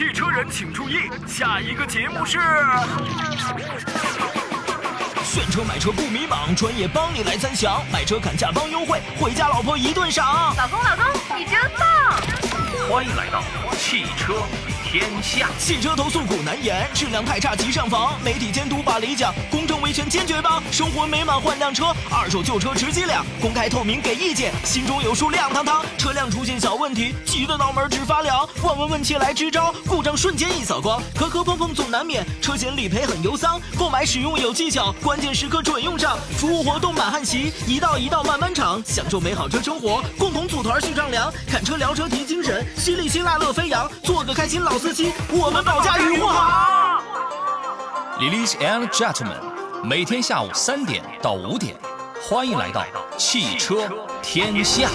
汽车人请注意，下一个节目是。选车买车不迷茫，专业帮你来参详，买车砍价帮优惠，回家老婆一顿赏。老公，老公，你真棒！欢迎来到汽车天下。汽车投诉苦难言，质量太差急上访，媒体监督把理讲，公正维权坚决帮。生活美满换辆车，二手旧车值几两？公开透明给意见，心中有数亮堂堂。车辆出现小问题，急得脑门直发凉。问问问切来支招，故障瞬间一扫光。磕磕碰碰总难免，车险理赔很忧桑。购买使用有技巧，关键时刻准用上。服务活动满汉席，一道一道慢慢尝，享受美好车生活，共同组团去丈量。看车聊车提精神，犀利辛辣乐飞扬，做个开心老司机，我们保驾护航。Ladies and gentlemen，每天下午三点到五点，欢迎来到汽车天下。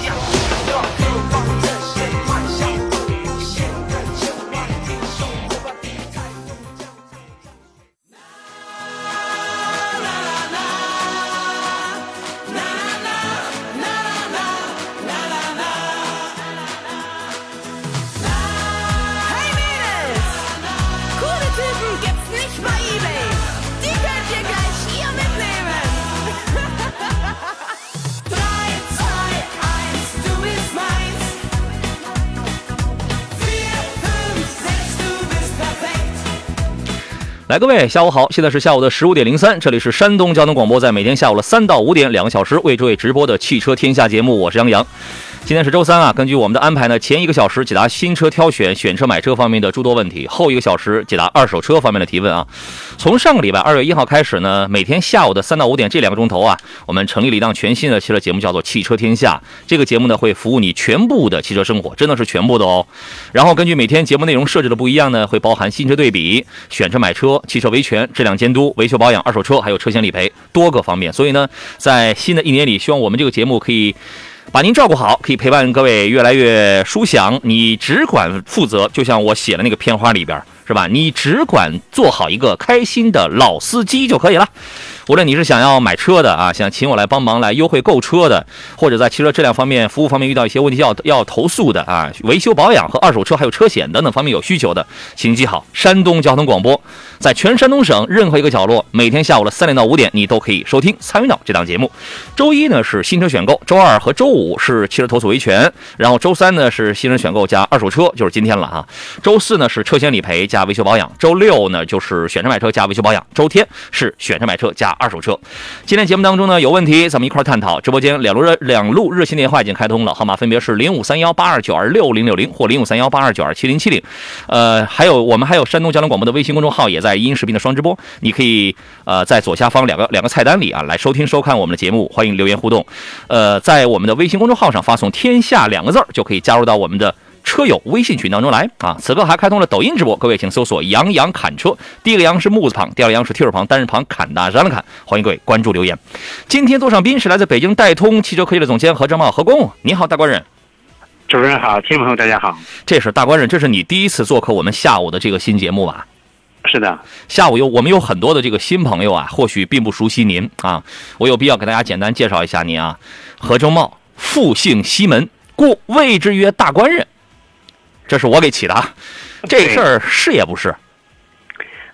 来，各位，下午好！现在是下午的十五点零三，这里是山东交通广播，在每天下午的三到五点两个小时为各位直播的汽车天下节目，我是杨洋。今天是周三啊，根据我们的安排呢，前一个小时解答新车挑选、选车买车方面的诸多问题，后一个小时解答二手车方面的提问啊。从上个礼拜二月一号开始呢，每天下午的三到五点这两个钟头啊，我们成立了一档全新的汽车节目，叫做《汽车天下》。这个节目呢，会服务你全部的汽车生活，真的是全部的哦。然后根据每天节目内容设置的不一样呢，会包含新车对比、选车买车、汽车维权、质量监督、维修保养、二手车，还有车险理赔多个方面。所以呢，在新的一年里，希望我们这个节目可以。把您照顾好，可以陪伴各位越来越舒享。你只管负责，就像我写的那个片花里边，是吧？你只管做好一个开心的老司机就可以了。无论你是想要买车的啊，想请我来帮忙来优惠购车的，或者在汽车质量方面、服务方面遇到一些问题要要投诉的啊，维修保养和二手车还有车险等等方面有需求的，请记好，山东交通广播在全山东省任何一个角落，每天下午的三点到五点，你都可以收听参与到这档节目。周一呢是新车选购，周二和周五是汽车投诉维权，然后周三呢是新车选购加二手车，就是今天了哈。周四呢是车险理赔加维修保养，周六呢就是选车买车加维修保养，周天是选车买车加二手车。今天节目当中呢有问题，咱们一块探讨。直播间两路热两路热线电话已经开通了，号码分别是零五三幺八二九二六零六零或零五三幺八二九二七零七零。呃，还有我们还有山东交通广播的微信公众号也在音视频的双直播，你可以呃在左下方两个两个菜单里啊来收听收看我们的节目，欢迎留言互动。呃，在我们的微信公众号上发送“天下”两个字儿，就可以加入到我们的。车友微信群当中来啊！此刻还开通了抖音直播，各位请搜索“杨洋侃车”，第一个“杨”是木字旁，第二个“杨”是提手旁，单人旁，侃大山的侃。欢迎各位关注留言。今天坐上宾是来自北京戴通汽车科技的总监何正茂何工，你好，大官人。主持人好，听众朋友大家好。这是大官人，这是你第一次做客我们下午的这个新节目吧？是的，下午有我们有很多的这个新朋友啊，或许并不熟悉您啊，我有必要给大家简单介绍一下您啊。何正茂，复姓西门，故谓之曰大官人。这是我给起的啊，这事儿是也不是？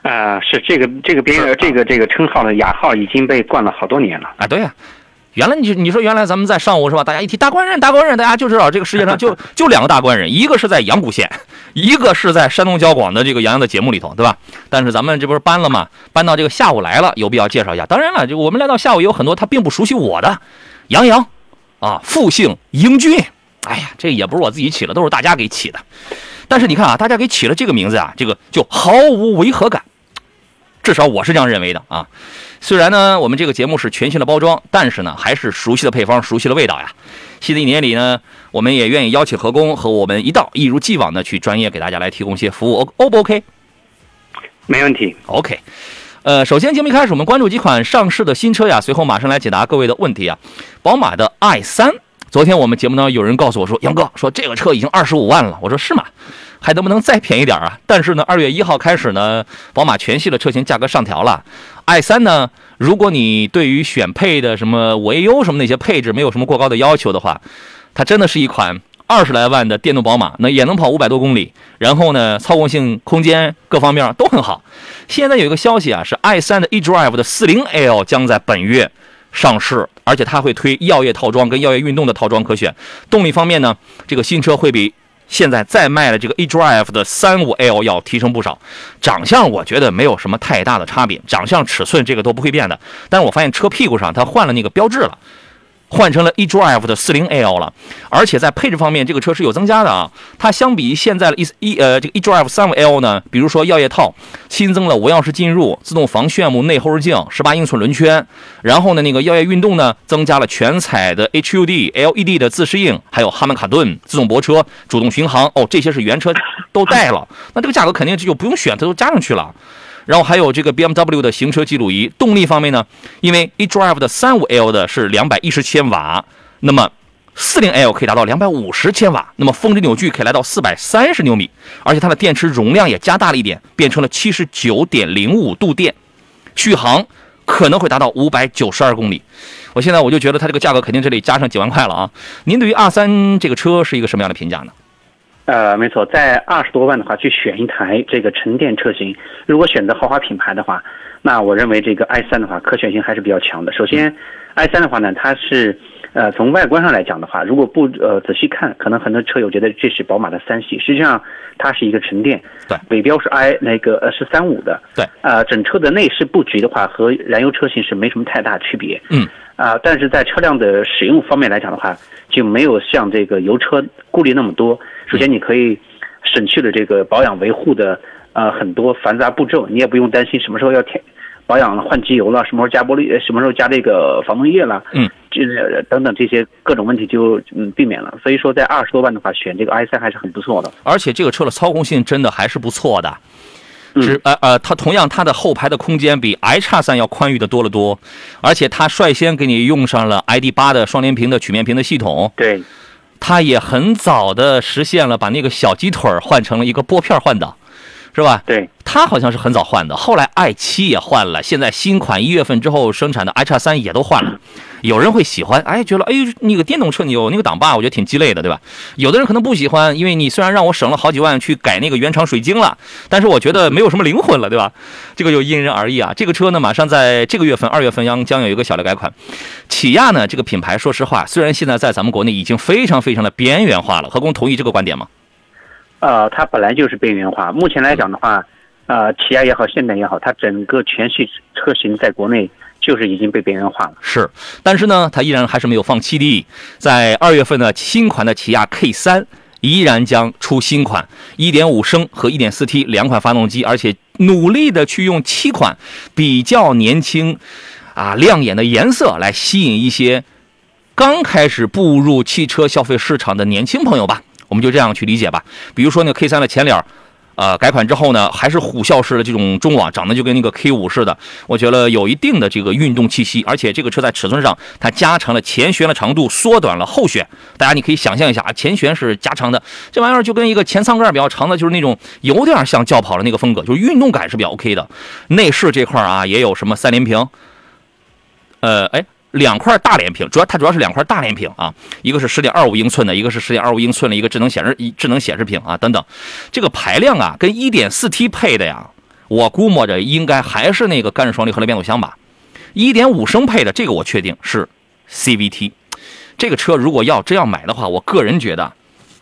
呃，是这个这个编这个这个称号的雅号已经被冠了好多年了。啊，对呀、原来你你说原来咱们在上午是吧？大家一提大官人，大官人，大家就知道这个世界上就 就两个大官人，一个是在阳谷县，一个是在山东交广的这个杨洋的节目里头，对吧？但是咱们这不是搬了吗？搬到这个下午来了，有必要介绍一下。当然了，就我们来到下午有很多他并不熟悉我的杨洋啊，复姓英俊。哎呀，这也不是我自己起的，都是大家给起的。但是你看啊，大家给起了这个名字啊，这个就毫无违和感，至少我是这样认为的啊。虽然呢，我们这个节目是全新的包装，但是呢，还是熟悉的配方，熟悉的味道呀。新的一年里呢，我们也愿意邀请何工和我们一道，一如既往的去专业给大家来提供一些服务，O O 不 OK？没问题。OK，呃，首先节目一开始，我们关注几款上市的新车呀，随后马上来解答各位的问题啊。宝马的 i 三，昨天我们节目呢有人告诉我说，杨哥说这个车已经二十五万了，我说是吗？还能不能再便宜点啊？但是呢，二月一号开始呢，宝马全系的车型价格上调了。i 三呢，如果你对于选配的什么维优什么那些配置没有什么过高的要求的话，它真的是一款二十来万的电动宝马，那也能跑五百多公里，然后呢，操控性、空间各方面都很好。现在有一个消息啊，是 i3 的 eDrive 的 40L 将在本月上市，而且它会推药业套装跟药业运动的套装可选。动力方面呢，这个新车会比现在在卖的这个 eDrive 的 35L 要提升不少。长相我觉得没有什么太大的差别，长相、尺寸这个都不会变的。但是我发现车屁股上它换了那个标志了。换成了 eDrive 的 40L 了，而且在配置方面，这个车是有增加的啊。它相比现在的 e 一呃这个 eDrive 35L 呢，比如说耀夜套新增了无钥匙进入、自动防眩目内后视镜、18英寸轮圈，然后呢那个耀夜运动呢增加了全彩的 HUD LED 的自适应，还有哈曼卡顿自动泊车、主动巡航哦，这些是原车都带了，那这个价格肯定就不用选，它都加上去了。然后还有这个 BMW 的行车记录仪。动力方面呢，因为 eDrive 的 35L 的是210千瓦，那么 40L 可以达到250千瓦，那么峰值扭矩可以来到430牛米，而且它的电池容量也加大了一点，变成了79.05度电，续航可能会达到592公里。我现在我就觉得它这个价格肯定这里加上几万块了啊！您对于 R3 这个车是一个什么样的评价呢？呃，没错，在二十多万的话，去选一台这个纯电车型，如果选择豪华品牌的话，那我认为这个 i 三的话，可选性还是比较强的。首先，i 三的话呢，它是呃从外观上来讲的话，如果不呃仔细看，可能很多车友觉得这是宝马的三系，实际上它是一个纯电，对，尾标是 i 那个呃是三五的，对，呃整车的内饰布局的话和燃油车型是没什么太大区别，嗯，啊，但是在车辆的使用方面来讲的话，就没有像这个油车顾虑那么多。首先，你可以省去了这个保养维护的呃很多繁杂步骤，你也不用担心什么时候要添保养了、换机油了，什么时候加玻璃，什么时候加这个防冻液了，嗯，这等等这些各种问题就嗯避免了。所以说，在二十多万的话，选这个 i 三还是很不错的。而且这个车的操控性真的还是不错的，嗯是呃呃，它同样它的后排的空间比 i 叉三要宽裕的多了多，而且它率先给你用上了 ID 八的双联屏的曲面屏的系统，对，他也很早的实现了把那个小鸡腿换成了一个拨片换挡，是吧？对，它好像是很早换的，后来 i 七也换了，现在新款一月份之后生产的 i 叉三也都换了。有人会喜欢，哎，觉得哎那个电动车你有那个挡把，我觉得挺鸡肋的，对吧？有的人可能不喜欢，因为你虽然让我省了好几万去改那个原厂水晶了，但是我觉得没有什么灵魂了，对吧？这个就因人而异啊。这个车呢，马上在这个月份二月份将将有一个小的改款。起亚呢这个品牌，说实话，虽然现在在咱们国内已经非常非常的边缘化了，何工同意这个观点吗？呃，它本来就是边缘化。目前来讲的话，呃，起亚也好，现代也好，它整个全系车型在国内就是已经被边缘化了。是，但是呢，它依然还是没有放弃的。在二月份呢，新款的起亚 K 三依然将出新款1.5升和 1.4T 两款发动机，而且努力的去用七款比较年轻、啊亮眼的颜色来吸引一些刚开始步入汽车消费市场的年轻朋友吧。我们就这样去理解吧。比如说那个 K 三的前脸。呃，改款之后呢，还是虎啸式的这种中网，长得就跟那个 K 五似的，我觉得有一定的这个运动气息，而且这个车在尺寸上，它加长了前悬的长度，缩短了后悬。大家你可以想象一下啊，前悬是加长的，这玩意儿就跟一个前舱盖比较长的，就是那种有点像轿跑的那个风格，就是运动感是比较 OK 的。内饰这块啊，也有什么三连屏，呃，哎。两块大连屏，主要它主要是两块大连屏啊，一个是十点二五英寸的，一个是十点二五英寸的一个智能显示智能显示屏啊，等等。这个排量啊，跟一点四 T 配的呀，我估摸着应该还是那个干式双离合的变速箱吧。一点五升配的这个我确定是 CVT。这个车如果要真要买的话，我个人觉得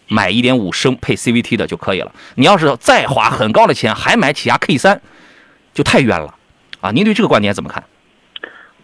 买一点五升配 CVT 的就可以了。你要是再花很高的钱还买起亚 K 三，就太冤了啊！您对这个观点怎么看？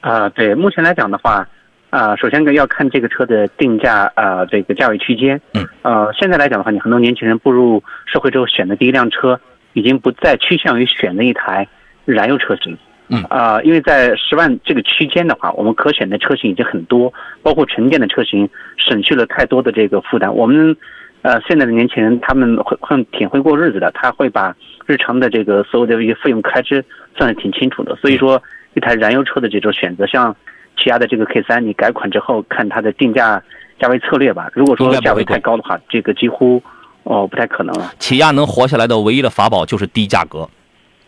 啊、对，目前来讲的话，啊、首先要看这个车的定价啊、这个价位区间。嗯。呃，现在来讲的话，你很多年轻人步入社会之后选的第一辆车，已经不再趋向于选择一台燃油车型。嗯啊、因为在十万这个区间的话，我们可选的车型已经很多，包括纯电的车型，省去了太多的这个负担。我们呃现在的年轻人他们会很挺会过日子的，他会把日常的这个所有的一些费用开支算得挺清楚的，所以说。一台燃油车的这种选择，像起亚的这个 K 三，你改款之后看它的定价价位策略吧。如果说价位太高的话，这个几乎哦不太可能了。起亚能活下来的唯一的法宝就是低价格。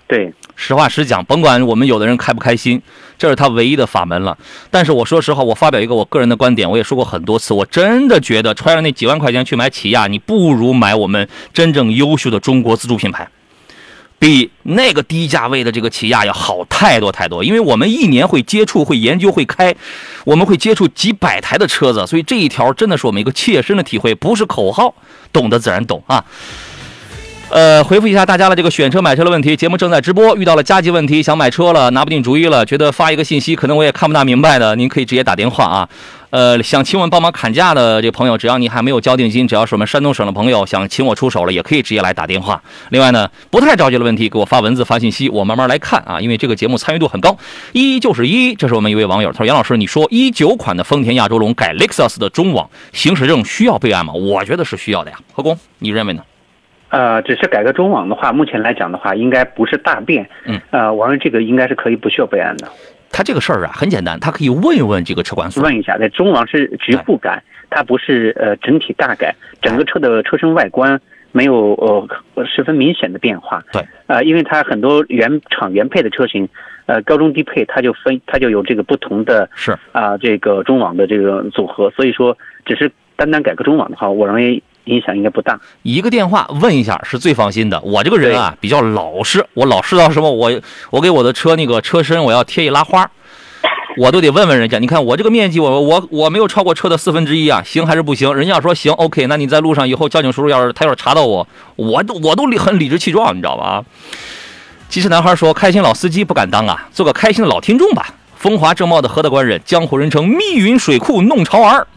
对，实话实讲，甭管我们有的人开不开心，这是他唯一的法门了。但是我说实话，我发表一个我个人的观点，我也说过很多次，我真的觉得揣着那几万块钱去买起亚，你不如买我们真正优秀的中国自主品牌，比那个低价位的这个起亚要好太多太多。因为我们一年会接触、会研究、会开，我们会接触几百台的车子，所以这一条真的是我们一个切身的体会，不是口号，懂的自然懂啊。呃，回复一下大家的这个选车买车的问题。节目正在直播，遇到了加急问题，想买车了，拿不定主意了，觉得发一个信息可能我也看不大明白的，您可以直接打电话啊。呃，想请我们帮忙砍价的这朋友，只要你还没有交定金，只要是我们山东省的朋友想请我出手了，也可以直接来打电话。另外呢，不太着急的问题，给我发文字发信息，我慢慢来看啊。因为这个节目参与度很高，一就是一，这是我们一位网友，他说杨老师，你说一九款的丰田亚洲龙改 Lexus 的中网行驶证需要备案吗？我觉得是需要的呀。何工，你认为呢？呃，只是改个中网的话，目前来讲的话，应该不是大变。嗯，呃，我认为这个应该是可以不需要备案的。他这个事儿啊很简单，他可以问一问这个车管所。问一下，在中网是局部改，它不是呃整体大改，整个车的车身外观没有呃十分明显的变化。对，呃，因为它很多原厂原配的车型，呃高中低配它就分它就有这个不同的是啊、这个中网的这个组合，所以说只是单单改个中网的话，我认为影响应该不大。一个电话问一下是最放心的。我这个人啊比较老实，我老实到什么？我我给我的车那个车身我要贴一拉花，我都得问问人家。你看我这个面积，我我我没有超过车的四分之一啊，行还是不行？人家要说行，OK，那你在路上以后交警叔叔要是他要是查到我，我都我都理很理直气壮，你知道吧？啊。机智男孩说：“开心老司机不敢当啊，做个开心的老听众吧。”风华正茂的何大官人，江湖人称密云水库弄潮儿。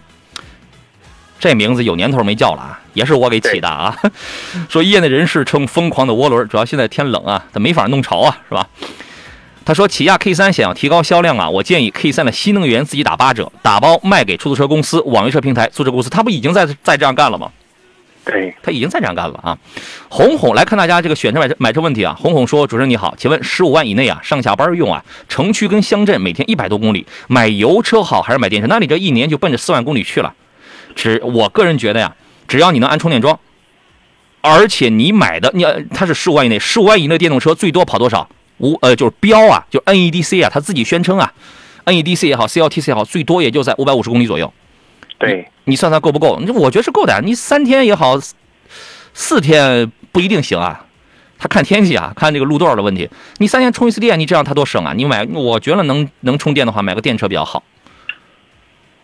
这名字有年头没叫了啊，也是我给起的啊。说业内人士称疯狂的涡轮，主要现在天冷啊，它没法弄潮啊，是吧？他说起亚 K 三想要提高销量啊，我建议 K 三的新能源自己打八折，打包卖给出租车公司、网约车平台、租车公司，他不已经在在这样干了吗？对，他已经在这样干了啊。红红来看大家这个选车买车买车问题啊。红红说：“主持人你好，请问十五万以内啊，上下班用啊，城区跟乡镇每天一百多公里，买油车好还是买电车？那你这一年就奔着四万公里去了。只我个人觉得呀，只要你能安充电桩，而且你买的你呃它是十五万以内，十五万以内的电动车最多跑多少？无呃就是标啊，就 NEDC 啊，它自己宣称啊，NEDC 也好，CLTC 也好，最多也就在五百五十公里左右。对，你算算够不够？我觉得是够的。你三天也好，四四天不一定行啊。他看天气啊，看这个路段的问题。你三天充一次电，你这样他多省啊！你买，我觉得能能充电的话，买个电车比较好。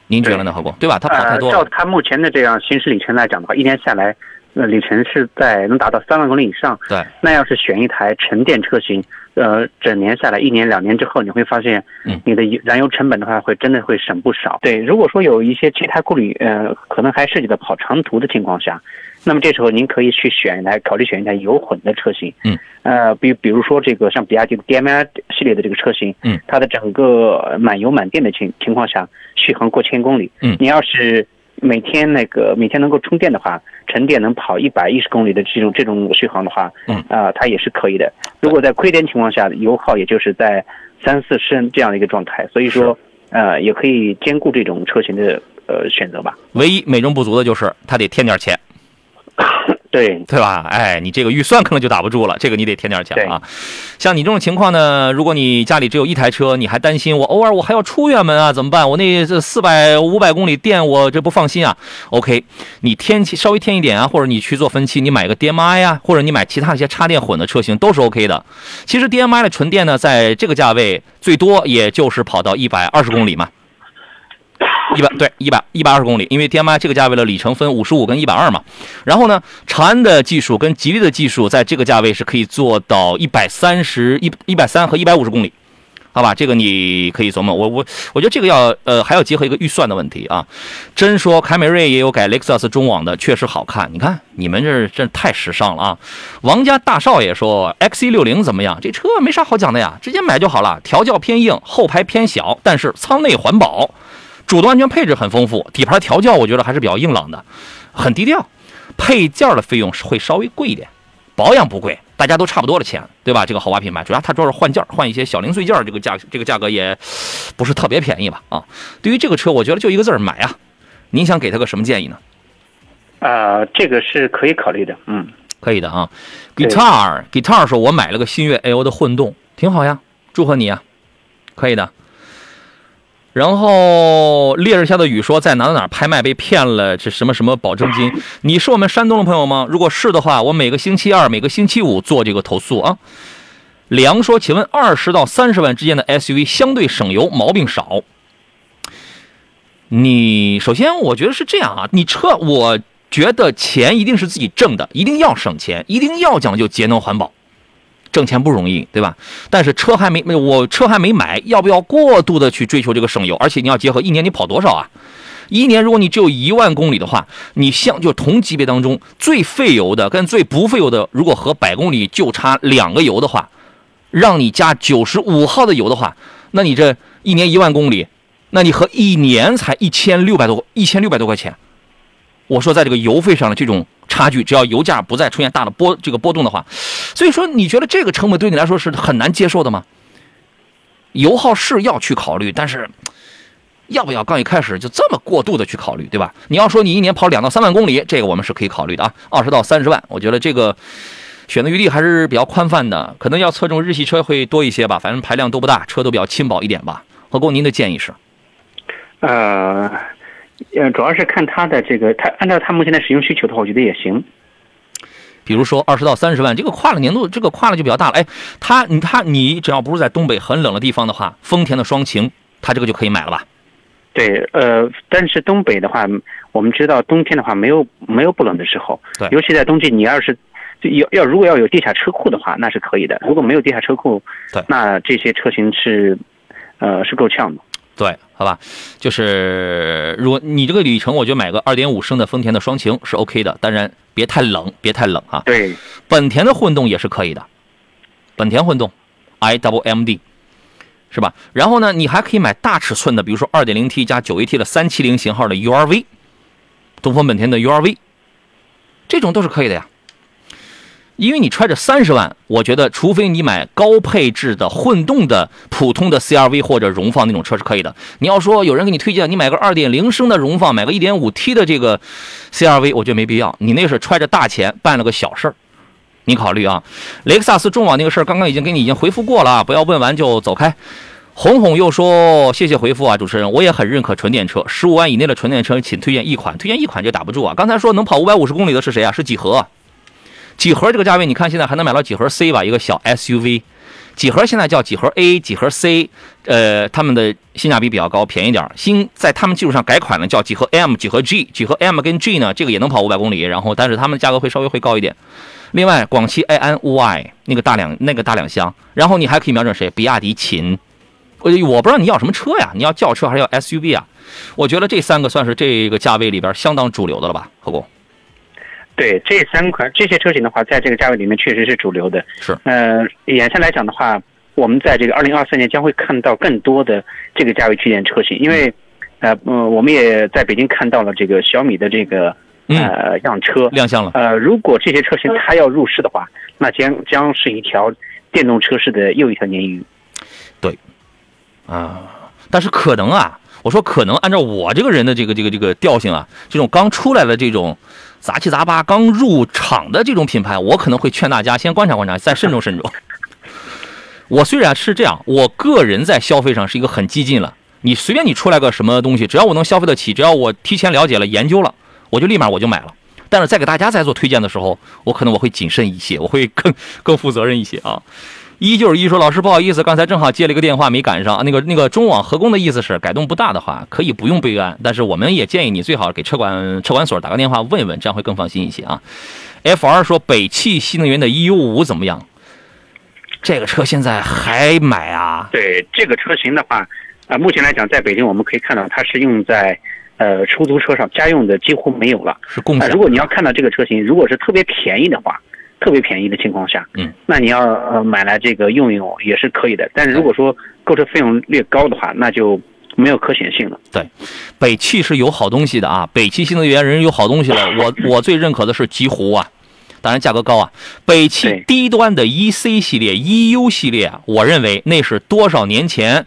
您觉得呢，何工？对吧？他跑太多呃。照了。它目前的这样行驶里程来讲的话，一年下来，呃，里程是在能达到三万公里以上。对，那要是选一台纯电车型，呃，整年下来一年两年之后，你会发现嗯，你的燃油成本的话，会真的会省不少。对，如果说有一些其他顾虑，呃，可能还涉及到跑长途的情况下，那么这时候您可以去选一台，考虑选一台油混的车型。嗯，呃，比比如说这个像比亚迪的 DM-i 系列的这个车型，嗯，它的整个满油满电的情情况下，续航过千公里。嗯你要是每天那个每天能够充电的话，纯电能跑一百一十公里的这种这种续航的话，嗯啊、它也是可以的。如果在亏电情况下，油耗也就是在三四升这样的一个状态，所以说，呃，也可以兼顾这种车型的呃选择吧。唯一美中不足的就是它得添点钱，对，对吧？哎，你这个预算可能就打不住了，这个你得添点钱啊。像你这种情况呢，如果你家里只有一台车，你还担心我偶尔我还要出远门啊，怎么办？我那这四百五百公里电我这不放心啊。OK，你添气稍微添一点啊，或者你去做分期，你买个 DMI 啊，或者你买其他一些插电混的车型都是 OK 的。其实 DMI 的纯电呢，在这个价位最多也就是跑到一百二十公里嘛。一百对一百一百二十公里，因为 DMI 这个价位的里程分五十五跟一百二嘛。然后呢，长安的技术跟吉利的技术在这个价位是可以做到一百三十一一百三和一百五十公里，好吧？这个你可以琢磨。我我我觉得这个要呃还要结合一个预算的问题啊。真说凯美瑞也有改雷克萨斯中网的，确实好看。你看你们这这太时尚了啊！王家大少爷说 XC 六零怎么样？这车没啥好讲的呀，直接买就好了。调教偏硬，后排偏小，但是舱内环保。主动安全配置很丰富，底盘调教我觉得还是比较硬朗的，很低调。配件的费用是会稍微贵一点，保养不贵，大家都差不多的钱，对吧？这个豪华品牌，主要它主要是换件儿，换一些小零碎件儿，这个价这个价格也不是特别便宜吧？啊，对于这个车，我觉得就一个字儿买啊。您想给他个什么建议呢？啊、这个是可以考虑的。嗯，可以的啊。Guitar Guitar 说，我买了个新月 L 的混动，挺好呀，祝贺你啊，可以的。然后烈日下的雨说，在哪哪哪拍卖被骗了这什么什么保证金？你是我们山东的朋友吗？如果是的话，我每个星期二、每个星期五做这个投诉啊。梁说，请问二十到三十万之间的 SUV 相对省油，毛病少。你首先我觉得是这样啊，你车我觉得钱一定是自己挣的，一定要省钱，一定要讲究节能环保。挣钱不容易，对吧？但是车还没没我车还没买，要不要过度的去追求这个省油？而且你要结合一年你跑多少啊？一年如果你只有一万公里的话，你像就同级别当中最费油的跟最不费油的，如果和百公里就差两个油的话，让你加九十五号的油的话，那你这一年一万公里，那你和一年才一千六百多一千六百多块钱，我说在这个油费上的这种差距，只要油价不再出现大的波这个波动的话，所以说你觉得这个成本对你来说是很难接受的吗？油耗是要去考虑，但是要不要刚一开始就这么过度的去考虑，对吧？你要说你一年跑两到三万公里，这个我们是可以考虑的啊，二十到三十万，我觉得这个选择余地还是比较宽泛的，可能要侧重日系车会多一些吧，反正排量都不大，车都比较轻薄一点吧。何工，您的建议是？呃，呃，主要是看它的这个，它按照它目前的使用需求的话，我觉得也行。比如说二十到三十万，这个跨了年度，这个跨了就比较大了。哎，它你它你只要不是在东北很冷的地方的话，丰田的双擎，它这个就可以买了吧？对，呃，但是东北的话，我们知道冬天的话没有没有不冷的时候，对尤其在冬季，你要是就要要如果要有地下车库的话，那是可以的；如果没有地下车库，对那这些车型是，呃，是够呛的。对，好吧，就是如果你这个里程，我觉得买个二点五升的丰田的双擎是 OK 的，当然别太冷，别太冷啊。对，本田的混动也是可以的，本田混动，i w m d，是吧？然后呢，你还可以买大尺寸的，比如说二点零 T 加九 AT 的三七零型号的 URV，东风本田的 URV，这种都是可以的呀。因为你揣着三十万，我觉得除非你买高配置的混动的普通的 CRV 或者荣放那种车是可以的。你要说有人给你推荐，你买个二点零升的荣放，买个一点五 T 的这个 CRV，我觉得没必要。你那是揣着大钱办了个小事儿，你考虑啊。雷克萨斯中网那个事儿，刚刚已经给你已经回复过了啊，不要问完就走开。红红又说：“谢谢回复啊，主持人，我也很认可纯电车，十五万以内的纯电车，请推荐一款，推荐一款就打不住啊。刚才说能跑五百五十公里的是谁啊？是几何啊？几何这个价位，你看现在还能买到几何 C 吧，一个小 SUV。几何现在叫几何 A、几何 C，呃，他们的性价比比较高，便宜点儿。新在他们基础上改款了，叫几何 M、几何 G。几何 M 跟 G 呢，这个也能跑五百公里，然后但是他们价格会稍微会高一点。另外，广汽埃安 Y 那个大两那个大两厢，然后你还可以瞄准谁？比亚迪秦。我我不知道你要什么车呀？你要轿车还是要 SUV 啊？我觉得这三个算是这个价位里边相当主流的了吧，何工？对，这三款这些车型的话，在这个价位里面确实是主流的。是，呃，眼下来讲的话，我们在这个二零二三年将会看到更多的这个价位区间车型，因为，呃，呃，我们也在北京看到了这个小米的这个呃样车亮相了。呃，如果这些车型它要入市的话，那将将是一条电动车市的又一条鲶鱼。对啊，但是可能啊，我说可能按照我这个人的这个这个这个调性啊，这种刚出来的这种杂七杂八、刚入场的这种品牌，我可能会劝大家先观察观察，再慎重慎重。我虽然是这样，我个人在消费上是一个很激进了。你随便你出来个什么东西，只要我能消费得起，只要我提前了解了、研究了，我就立马我就买了。但是在给大家在做推荐的时候，我可能我会谨慎一些，我会更更负责任一些啊。一就是一说，老师不好意思，刚才正好接了一个电话没赶上。那个那个中网合工的意思是改动不大的话，可以不用备案，但是我们也建议你最好给车管车管所打个电话问一问，这样会更放心一些啊。F 二说北汽新能源的 EU 五怎么样？这个车现在还买啊？对这个车型的话，啊、目前来讲，在北京我们可以看到它是用在呃出租车上，家用的几乎没有了。啊、是共享如果你要看到这个车型，如果是特别便宜的话，特别便宜的情况下，嗯，那你要呃买来这个用一用也是可以的。但是如果说购车费用略高的话，那就没有可选性了。对北汽是有好东西的啊，北汽新能源人有好东西了。我我最认可的是极狐啊，当然价格高啊。北汽低端的 EC 系列、EU 系列啊，我认为那是多少年前，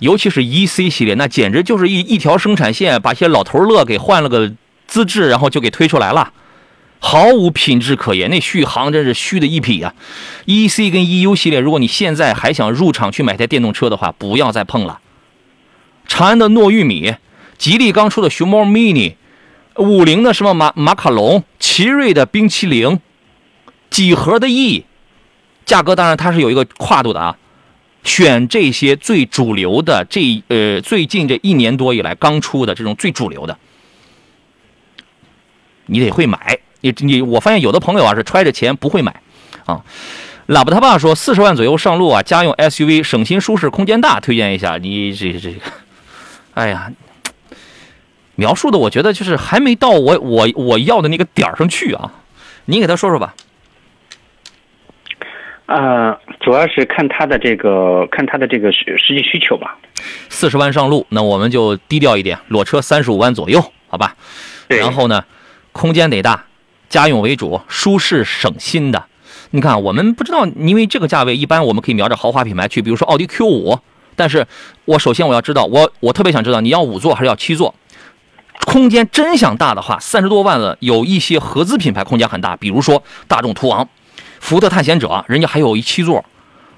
尤其是 EC 系列，那简直就是一一条生产线，把一些老头乐给换了个资质，然后就给推出来了。毫无品质可言，那续航真是虚的一匹呀、EC 跟 EU 系列，如果你现在还想入场去买台电动车的话，不要再碰了。长安的糯玉米，吉利刚出的熊猫 mini，五菱的什么马马卡龙，奇瑞的冰淇淋，几何的 E，价格当然它是有一个跨度的啊。选这些最主流的，这呃最近这一年多以来刚出的这种最主流的，你得会买。你你我发现有的朋友啊是揣着钱不会买啊。喇叭他爸说四十万左右上路啊，家用 SUV 省心舒适空间大，推荐一下。你这这个，哎呀，描述的我觉得就是还没到我我我要的那个点儿上去啊。你给他说说吧。呃，主要是看他的这个看他的这个实实际需求吧。四十万上路，那我们就低调一点，裸车三十五万左右，好吧？对然后呢，空间得大，家用为主，舒适省心的。你看，我们不知道，因为这个价位，一般我们可以瞄着豪华品牌去，比如说奥迪 Q 五。但是我首先我要知道，我我特别想知道你要五座还是要七座。空间真想大的话，三十多万的有一些合资品牌空间很大，比如说大众途昂、福特探险者，人家还有一七座。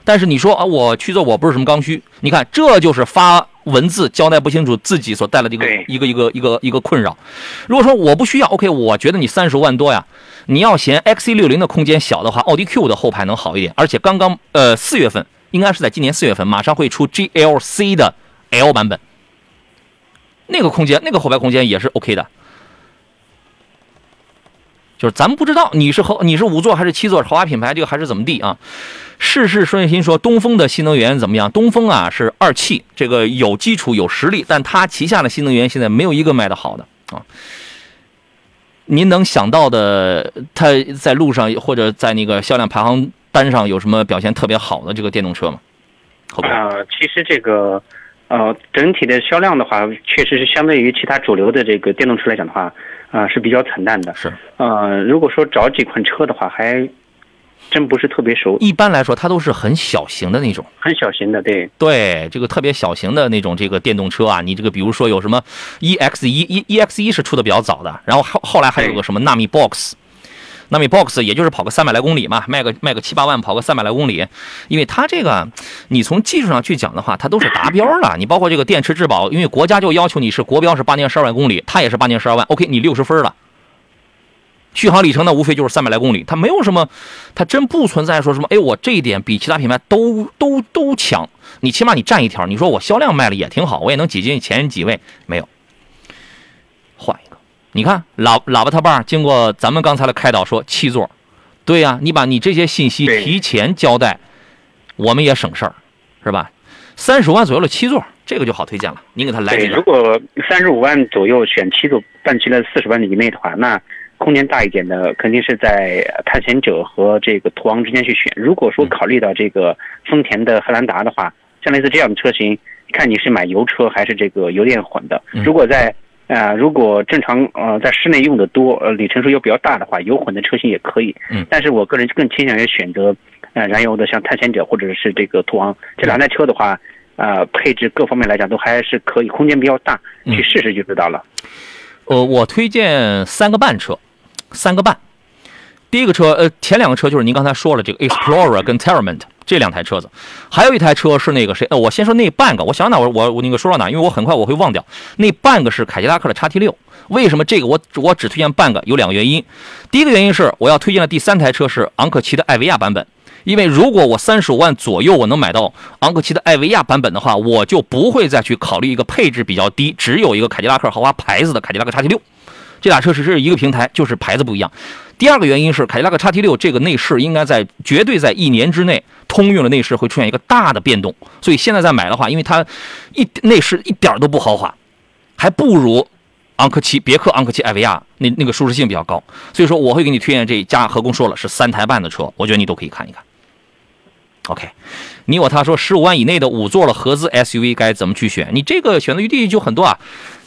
但是你说啊，我七座我不是什么刚需，你看这就是发文字交代不清楚自己所带来的一个一个一个一个一个困扰。如果说我不需要，OK，我觉得你三十万多呀，你要嫌 XC 六零的空间小的话，奥迪 Q 的后排能好一点，而且刚刚呃四月份，应该是在今年四月份，马上会出 GLC 的 L 版本，那个空间那个后排空间也是 OK 的。就是咱们不知道你是豪你是五座还是七座豪华品牌，这个还是怎么地啊？事事顺心说东风的新能源怎么样？东风啊是二汽，这个有基础有实力，但它旗下的新能源现在没有一个卖的好的啊。您能想到的，它在路上或者在那个销量排行单上有什么表现特别好的这个电动车吗？啊，其实这个呃整体的销量的话，确实是相对于其他主流的这个电动车来讲的话，啊、是比较惨淡的。是呃，如果说找几款车的话，还真不是特别熟，一般来说它都是很小型的那种。很小型的，对。对，这个特别小型的那种这个电动车啊，你这个比如说有什么 EX 一 E EX 一是出的比较早的，然后后后来还有个什么纳米 Box，纳米 Box 也就是跑个三百来公里嘛，卖个卖个七八万，跑个三百来公里，因为它这个你从技术上去讲的话，它都是达标了。你包括这个电池质保，因为国家就要求你是国标是八年十二万公里，它也是八年十二万，OK，你六十分了。续航里程呢，无非就是三百来公里，它没有什么，它真不存在说什么，哎，我这一点比其他品牌都都都强，你起码你占一条，你说我销量卖的也挺好，我也能挤进前几位，没有。你看喇喇叭他爸经过咱们刚才的开导说七座，对呀、你把你这些信息提前交代，我们也省事儿，是吧？三十万左右的七座，这个就好推荐了，您给他来对，几个如。果三十五万左右选七座办齐了四十万以内的话，那空间大一点的肯定是在探险者和这个途昂之间去选。如果说考虑到这个丰田的汉兰达的话，像类似这样的车型，看你是买油车还是这个油电混的嗯。如果在呃，如果正常呃在室内用的多，呃里程数又比较大的话，油混的车型也可以。嗯但是我个人更倾向于选择呃燃油的，像探险者或者是这个途昂这两台车的话，呃配置各方面来讲都还是可以，空间比较大，嗯去试试就知道了。呃，我推荐三个半车，三个半。第一个车，呃，前两个车就是您刚才说了这个 Explorer 跟 Terrament 这两台车子，还有一台车是那个谁？呃，我先说那半个，我想哪我我我那个说到哪，因为我很快我会忘掉。那半个是凯迪拉克的叉 T 六，为什么这个我我只推荐半个？有两个原因。第一个原因是我要推荐的第三台车是昂克旗的艾维亚版本。因为如果我三十五万左右我能买到昂克旗的艾维亚版本的话，我就不会再去考虑一个配置比较低，只有一个凯迪拉克豪华牌子的凯迪拉克叉 T 六。这俩车只是一个平台，就是牌子不一样。第二个原因是凯迪拉克 x T 六这个内饰应该在绝对在一年之内，通用的内饰会出现一个大的变动，所以现在再买的话，因为它一内饰一点都不豪华，还不如昂科旗别克昂科旗艾维亚那那个舒适性比较高，所以说我会给你推荐这家。何工说了是三台半的车，我觉得你都可以看一看。OK，你我他说十五万以内的五座的合资 SUV 该怎么去选？你这个选择余地就很多啊。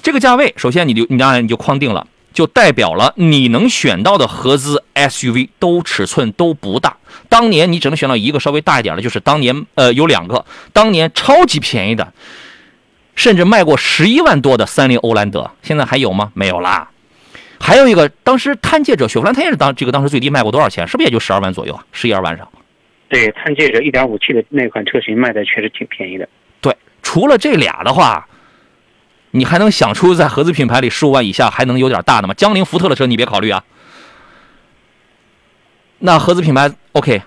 这个价位，首先你就你当然你就框定了，就代表了你能选到的合资 SUV 都尺寸都不大。当年你只能选到一个稍微大一点的，就是当年呃有两个，当年超级便宜的，甚至卖过十一万多的三菱欧蓝德，现在还有吗？没有啦。还有一个，当时探界者雪佛兰探界者当这个当时最低卖过多少钱？是不是也就十二万左右啊？十一二万上。对，探界者 1.5T 的那款车型卖的确实挺便宜的。对，除了这俩的话，你还能想出在合资品牌里十五万以下还能有点大的吗？江铃、福特的车你别考虑啊。那合资品牌 OK，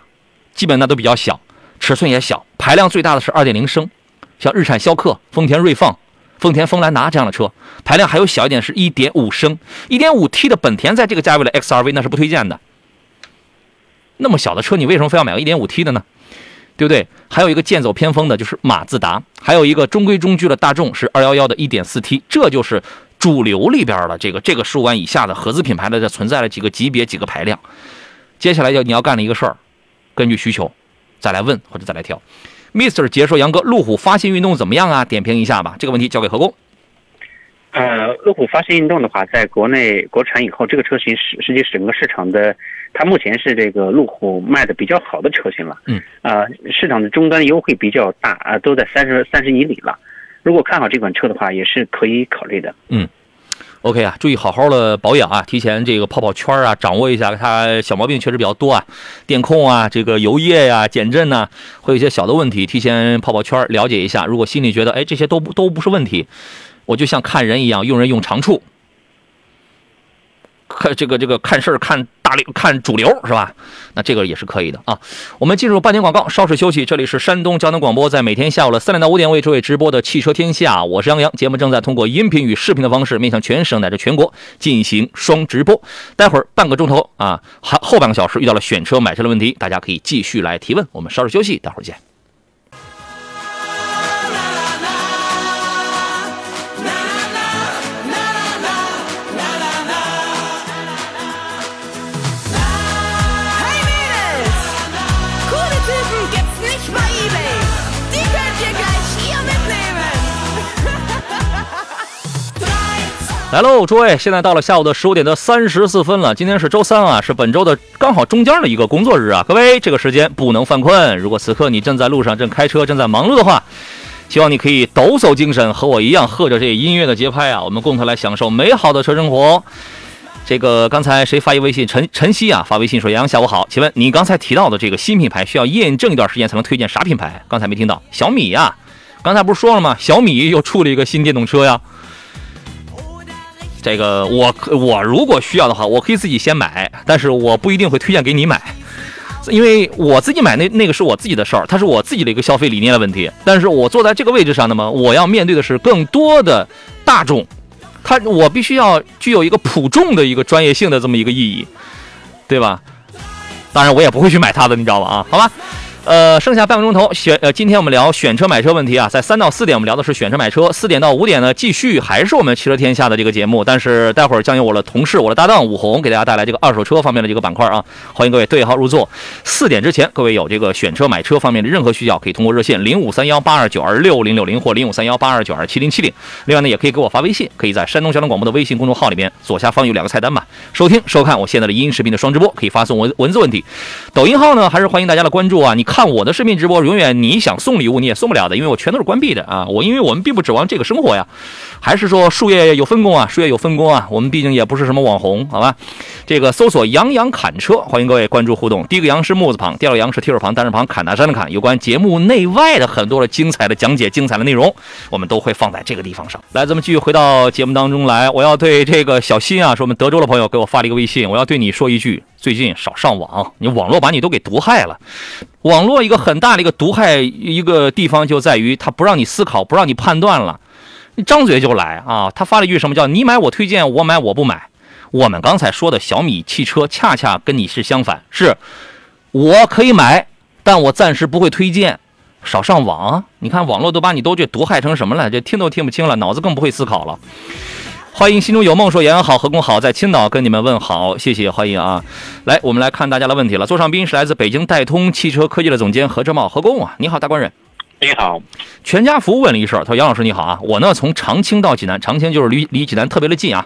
基本那都比较小，尺寸也小，排量最大的是2.0升，像日产逍客、丰田锐放、丰田锋兰达这样的车，排量还有小一点是1.5升，1.5T 的本田在这个价位的 XRV 那是不推荐的。那么小的车，你为什么非要买个 1.5T 的呢？对不对？还有一个剑走偏锋的，就是马自达；还有一个中规中矩的大众是211的 1.4T，这就是主流里边的这个这个十五万以下的合资品牌的这存在了几个级别几个排量。接下来要你要干的一个事儿，根据需求再来问或者再来挑。Mr. 杰说：“杨哥，路虎发现运动怎么样啊？点评一下吧。”这个问题交给何工。呃，路虎发现运动的话，在国内国产以后，这个车型实实际整个市场的，它目前是这个路虎卖的比较好的车型了。嗯。啊，市场的终端优惠比较大啊，都在三十三十以里了。如果看好这款车的话，也是可以考虑的。嗯。OK 啊，注意好好的保养啊，提前这个泡泡圈啊，掌握一下它小毛病确实比较多啊，电控啊，这个油液呀、减震呐，会有一些小的问题，提前泡泡圈了解一下。如果心里觉得哎这些都不都不是问题，我就像看人一样，用人用长处。看这个这个看事儿看大流看主流是吧？那这个也是可以的啊。我们进入半天广告，稍事休息。这里是山东交通广播，在每天下午的三点到五点为诸位直播的汽车天下，我是杨洋。节目正在通过音频与视频的方式面向全省乃至全国进行双直播。待会儿半个钟头啊，还后半个小时遇到了选车买车的问题，大家可以继续来提问。我们稍事休息，待会儿见。来喽，诸位，现在到了下午的十五点的三十四分了。今天是周三啊，是本周的刚好中间的一个工作日啊。各位，这个时间不能犯困。如果此刻你正在路上，正开车，正在忙碌的话，希望你可以抖擞精神，和我一样，和着这音乐的节拍啊，我们共同来享受美好的车生活。这个刚才谁发一微信？陈晨曦啊，发微信说：“杨洋下午好，请问你刚才提到的这个新品牌需要验证一段时间才能推荐啥品牌？刚才没听到。小米呀，刚才不是说了吗？小米又出了一个新电动车呀。这个我我如果需要的话，我可以自己先买，但是我不一定会推荐给你买，因为我自己买那那个是我自己的事儿，它是我自己的一个消费理念的问题。但是我坐在这个位置上，那么我要面对的是更多的大众。”它我必须要具有一个普众的一个专业性的这么一个意义，对吧？当然我也不会去买它的，你知道吧？啊，好吧。呃，剩下半个钟头选呃，今天我们聊选车买车问题啊，在三到四点我们聊的是选车买车，四点到五点呢继续还是我们汽车天下的这个节目，但是待会儿将由我的同事我的搭档武红给大家带来这个二手车方面的这个板块啊，欢迎各位对号入座。四点之前，各位有这个选车买车方面的任何需要，可以通过热线零五三幺八二九二六零六零或零五三幺八二九二七零七零。另外呢，也可以给我发微信，可以在山东交通广播的微信公众号里面左下方有两个菜单吧，收听收看我现在的音视频的双直播，可以发送文文字问题。抖音号呢，还是欢迎大家的关注啊！你看我的视频直播，永远你想送礼物你也送不了的，因为我全都是关闭的啊！我因为我们并不指望这个生活呀，还是说术业有分工啊，术业有分工啊，我们毕竟也不是什么网红，好吧？这个搜索“杨洋砍车”，欢迎各位关注互动。第一个“杨”是木字旁，第二个“杨”是提手旁，单人旁，砍大山的砍。有关节目内外的很多的精彩的讲解、精彩的内容，我们都会放在这个地方上。来，咱们继续回到节目当中来。我要对这个小新啊，是我们德州的朋友给我发了一个微信，我要对你说一句：最近少上网，你网络把你都给毒害了。网络一个很大的一个毒害一个地方就在于它不让你思考，不让你判断了，你张嘴就来啊！他发了一句什么叫“你买我推荐，我买我不买”。我们刚才说的小米汽车恰恰跟你是相反，是我可以买，但我暂时不会推荐。少上网！你看网络都把你都这毒害成什么了？这听都听不清了，脑子更不会思考了。欢迎心中有梦说延安好，何工好，在青岛跟你们问好，谢谢欢迎啊！来，我们来看大家的问题了。座上宾是来自北京戴通汽车科技的总监何志茂，何工啊，你好，大官人。你好，全家福问了一事，他说：“杨老师你好啊，我呢从长青到济南，长青就是离离济南特别的近啊。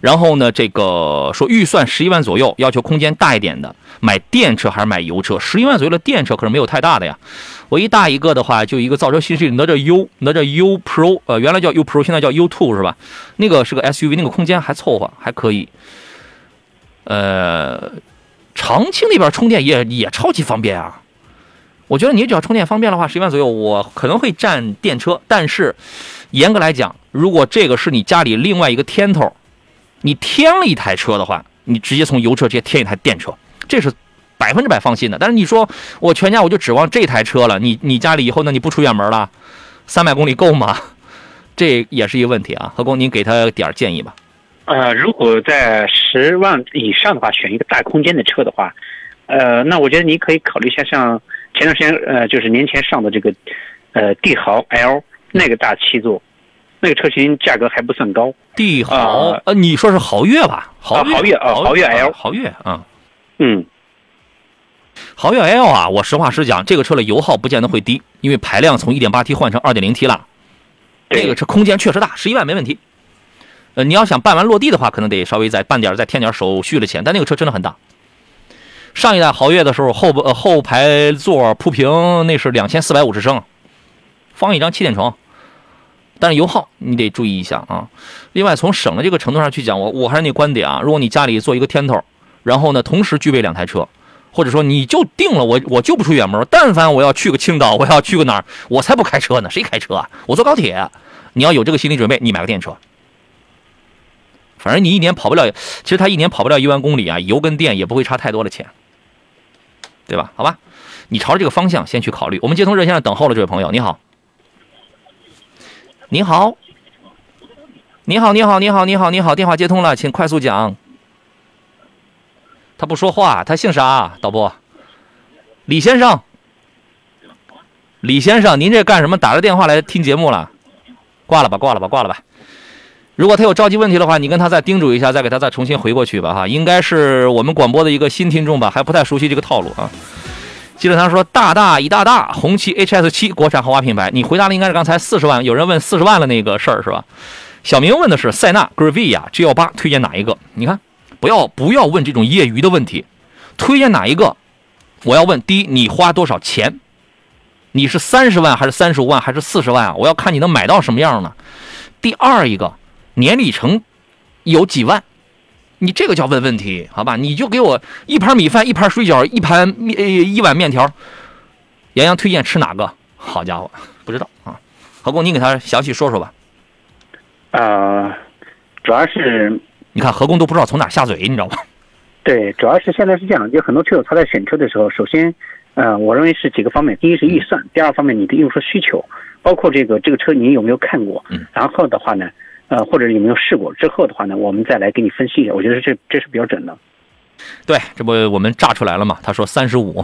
然后呢，这个说预算十一万左右，要求空间大一点的，买电车还是买油车？十一万左右的电车可是没有太大的呀。我一大一个的话，就一个造车新势力哪吒 U，哪吒 U Pro，呃，原来叫 U Pro，现在叫 U Two 是吧？那个是个 SUV，那个空间还凑合，还可以。呃，长青那边充电也也超级方便啊。我觉得你只要充电方便的话，十一万左右，我可能会占电车。但是，严格来讲，如果这个是你家里另外一个天头，你添了一台车的话，你直接从油车直接添一台电车，这是百分之百放心的。但是你说我全家我就指望这台车了，你你家里以后呢？你不出远门了，三百公里够吗？这也是一个问题啊。何工，您给他点建议吧。呃，如果在十万以上的话，选一个大空间的车的话，呃，那我觉得你可以考虑一下，像前段时间呃，就是年前上的这个呃帝豪 L 那个大七座，那个车型价格还不算高。帝豪，啊呃，你说是豪越吧？豪越，啊豪越啊豪越 L 啊豪越啊。嗯，豪越 L 啊，我实话实讲，这个车的油耗不见得会低，因为排量从 1.8T 换成 2.0T 了。对这个车空间确实大，十一万没问题。呃，你要想办完落地的话，可能得稍微再办点再添点手续的钱，但那个车真的很大。上一代豪越的时候，后呃后排座铺平那是两千四百五十升，放一张气垫床，但是油耗你得注意一下啊。另外，从省的这个程度上去讲，我我还是那观点啊，如果你家里做一个天头，然后呢同时具备两台车，或者说你就定了我我就不出远门，但凡我要去个青岛，我要去个哪儿，我才不开车呢，谁开车啊？我坐高铁。你要有这个心理准备，你买个电车。反正你一年跑不了，其实它一年跑不了一万公里啊，油跟电也不会差太多的钱，对吧？好吧，你朝着这个方向先去考虑。我们接通热线上等候了，这位朋友，你好，你好，你好，你好，你好，你好，你好，电话接通了，请快速讲。他不说话，他姓啥？导播，李先生，李先生，您这干什么？打着电话来听节目了？挂了吧，挂了吧，挂了吧。如果他有着急问题的话，你跟他再叮嘱一下，再给他再重新回过去吧，哈，应该是我们广播的一个新听众吧，还不太熟悉这个套路啊。记得他说大大一大大红旗 HS 七国产豪华品牌，你回答的应该是刚才四十万，有人问四十万的那个事儿是吧？小明问的是塞纳、Gravia、G 幺八推荐哪一个？你看，不要不要问这种业余的问题，推荐哪一个？我要问第一，你花多少钱？你是三十万还是三十五万还是四十万啊？我要看你能买到什么样呢？第二一个，年里程有几万？你这个叫问问题，好吧？你就给我一盘米饭、一盘水饺、一盘面呃一碗面条。杨洋推荐吃哪个？好家伙，不知道啊。何工，你给他详细说说吧。呃，主要是你看何工都不知道从哪下嘴，你知道吧？对，主要是现在是这样，就很多车友他在选车的时候，首先，呃，我认为是几个方面，第一是预算，第二方面你的用车需求，包括这个这个车你有没有看过，嗯，然后的话呢，呃，或者有没有试过，之后的话呢，我们再来给你分析一下，我觉得这这是比较准的。对，这不我们炸出来了嘛？他说三十五，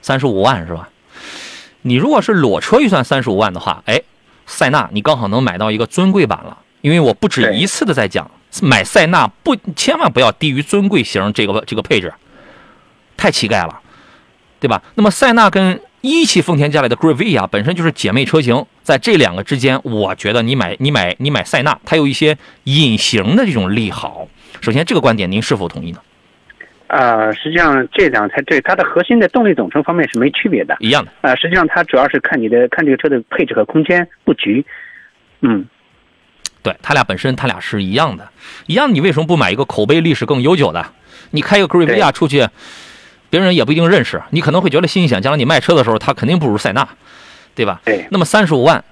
三十五万是吧？你如果是裸车预算三十五万的话，哎，塞纳你刚好能买到一个尊贵版了。因为我不止一次的在讲，买塞纳不千万不要低于尊贵型这个这个配置，太乞丐了，对吧？那么塞纳跟一汽丰田家里的 Gravia 本身就是姐妹车型，在这两个之间，我觉得你买你买你买塞纳，它有一些隐形的这种利好。首先，这个观点您是否同意呢？呃，实际上这两台对它的核心的动力总成方面是没区别的。一样的。呃，实际上它主要是看你的看这个车的配置和空间布局。嗯，对它俩本身，它俩是一样的，一样。你为什么不买一个口碑历史更悠久的？你开一个 Gravia 出去，别人也不一定认识，你可能会觉得新鲜。将来你卖车的时候，它肯定不如塞纳，对吧？对。那么三十五万，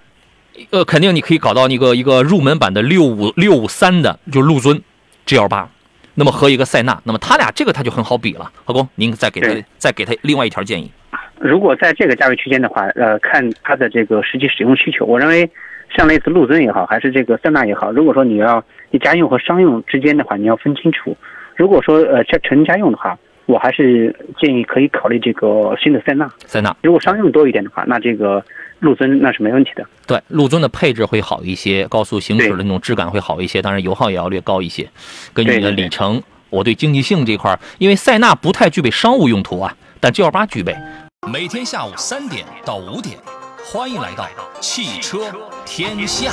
呃，肯定你可以搞到一个一个入门版的六五六五三的，就是陆尊 G L 八，那么和一个塞纳，那么他俩这个他就很好比了。何工，您再给他再给他另外一条建议。如果在这个价位区间的话，呃，看它的这个实际使用需求，我认为像类似陆尊也好，还是这个塞纳也好，如果说你要你家用和商用之间的话，你要分清楚。如果说呃这纯家用的话，我还是建议可以考虑这个新的塞纳。塞纳如果商用多一点的话，那这个陆尊那是没问题的。对陆尊的配置会好一些，高速行驶的那种质感会好一些，当然油耗也要略高一些。根据你的对对对里程，我对经济性这块儿，因为塞纳不太具备商务用途啊，但 G L 八具备。每天下午三点到五点，欢迎来到汽车天下。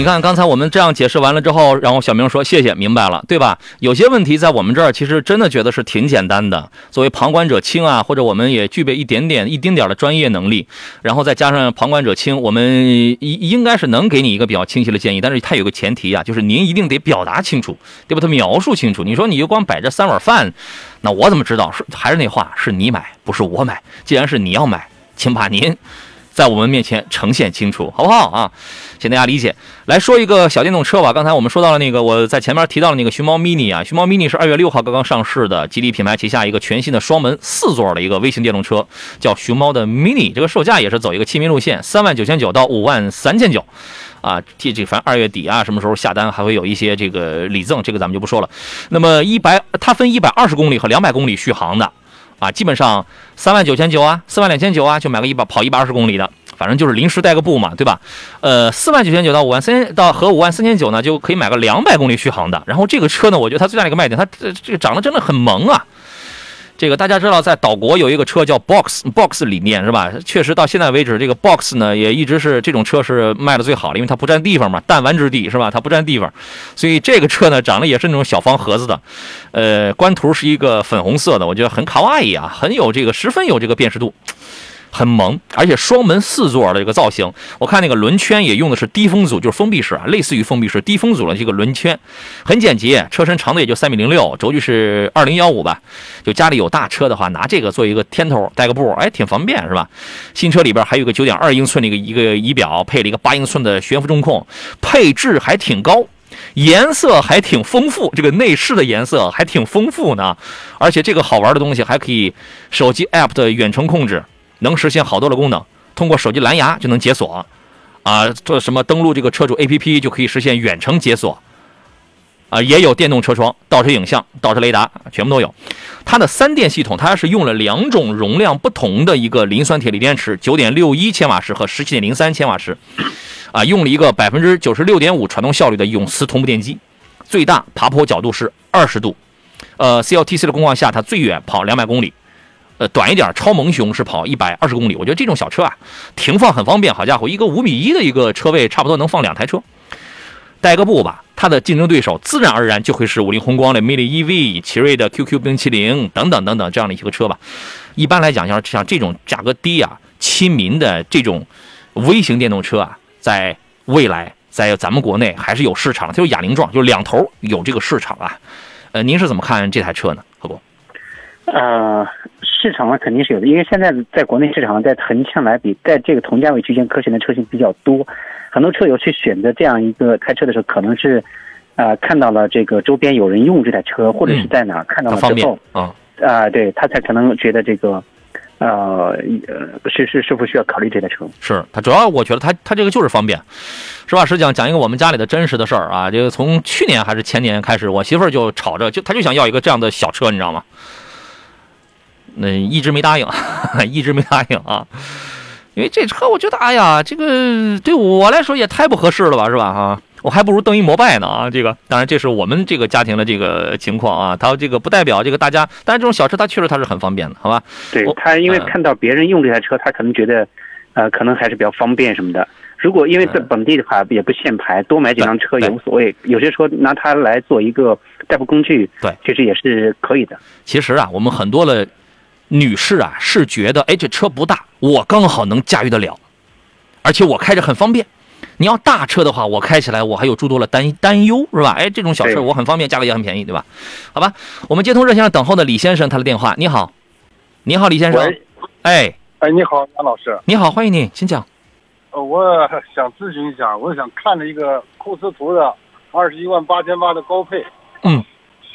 你看，刚才我们这样解释完了之后，然后小明说谢谢，明白了，对吧？有些问题在我们这儿其实真的觉得是挺简单的。作为旁观者清啊，或者我们也具备一点点、一丁点的专业能力，然后再加上旁观者清，我们应应该是能给你一个比较清晰的建议。但是它有个前提啊，就是您一定得表达清楚，对吧它描述清楚。你说你就光摆这三碗饭，那我怎么知道？是还是那话，是你买，不是我买。既然是你要买，请把您 在我们面前呈现清楚，好不好啊？请大家理解。来说一个小电动车吧。刚才我们说到了那个，我在前面提到了那个熊猫 mini 啊，熊猫 mini 是二月六号刚刚上市的，吉利品牌旗下一个全新的双门四座的一个微型电动车，叫熊猫的 mini。这个售价也是走一个亲民路线，三万九千九到五万三千九，啊，这这反正二月底啊，什么时候下单还会有一些这个礼赠，这个咱们就不说了。那么一百，它分一百二十公里和两百公里续航的，啊，基本上三万九千九啊，四万两千九啊，就买个一百跑一百二十公里的。反正就是临时代个步嘛，对吧？呃，四万九千九到五万三千到和五万三千九呢，就可以买个两百公里续航的。然后这个车呢，我觉得它最大的一个卖点，它这这个长得真的很萌啊。这个大家知道，在岛国有一个车叫 Box Box 理念是吧？确实到现在为止，这个 Box 呢也一直是这种车是卖的最好的，因为它不占地方嘛，弹丸之地是吧？它不占地方，所以这个车呢长得也是那种小方盒子的，呃，官图是一个粉红色的，我觉得很卡哇伊啊，很有这个十分有这个辨识度。很萌，而且双门四座的这个造型，我看那个轮圈也用的是低风阻，就是封闭式啊，类似于封闭式低风阻的这个轮圈，很简洁。车身长度也就三米零六，轴距是二零幺五吧。就家里有大车的话，拿这个做一个天头带个布，哎，挺方便是吧？新车里边还有个九点二英寸的一个一个仪表，配了一个八英寸的悬浮中控，配置还挺高，颜色还挺丰富，这个内饰的颜色还挺丰富呢。而且这个好玩的东西还可以手机 app 的远程控制。能实现好多的功能，通过手机蓝牙就能解锁，啊，做什么登录这个车主 APP 就可以实现远程解锁，啊，也有电动车窗、倒车影像、倒车雷达，全部都有。它的三电系统，它是用了两种容量不同的一个磷酸铁锂电池，九点六一千瓦时和十七点零三千瓦时，啊，用了一个百分之九十六点五传动效率的永磁同步电机，最大爬坡角度是二十度，呃，CLTC 的工况下，它最远跑两百公里。呃，短一点，超萌熊是跑一百二十公里。我觉得这种小车啊，停放很方便。好家伙，一个五米一的一个车位，差不多能放两台车。带个步吧，它的竞争对手自然而然就会是五菱宏光的 mini EV、奇瑞的 QQ 冰淇淋等等等等这样的一个车吧。一般来讲，像像这种价格低啊、亲民的这种微型电动车啊，在未来在咱们国内还是有市场，它有哑铃状，就两头有这个市场啊。呃，您是怎么看这台车呢，呃。市场上肯定是有的，因为现在在国内市场上，在横向来比，在这个同价位区间，可选的车型比较多，很多车友去选择这样一个开车的时候，可能是，呃，看到了这个周边有人用这台车，或者是在哪儿看到了之后，啊，啊，对他才可能觉得这个，呃，呃，是是是否需要考虑这台车？是他主要，我觉得他他这个就是方便。实话实讲，讲一个我们家里的真实的事儿啊，这个从去年还是前年开始，我媳妇儿就吵着，就她就想要一个这样的小车，你知道吗？那一直没答应，一直没答应啊！因为这车，我觉得，哎呀，这个对我来说也太不合适了吧，是吧？哈，我还不如登一摩拜呢啊！这个，当然这是我们这个家庭的这个情况啊，它这个不代表这个大家，但是这种小车它确实它是很方便的，好吧？对他，因为看到别人用这台车，他可能觉得，呃，可能还是比较方便什么的。如果因为在本地的话也不限牌，多买几辆车也无所谓。有些车拿它来做一个代步工具，对，其实也是可以的。其实啊，我们很多的。女士啊，是觉得哎，这车不大，我刚好能驾驭得了，而且我开着很方便。你要大车的话，我开起来我还有诸多的担担忧，是吧？哎，这种小事我很方便，价格也很便宜，对吧？好吧，我们接通热线上等候的李先生他的电话。你好，你好，李先生。哎，哎，你好，杨老师。你好，欢迎你，请讲。呃，我想咨询一下，我想看了一个库斯图的二十一万八千八的高配。嗯。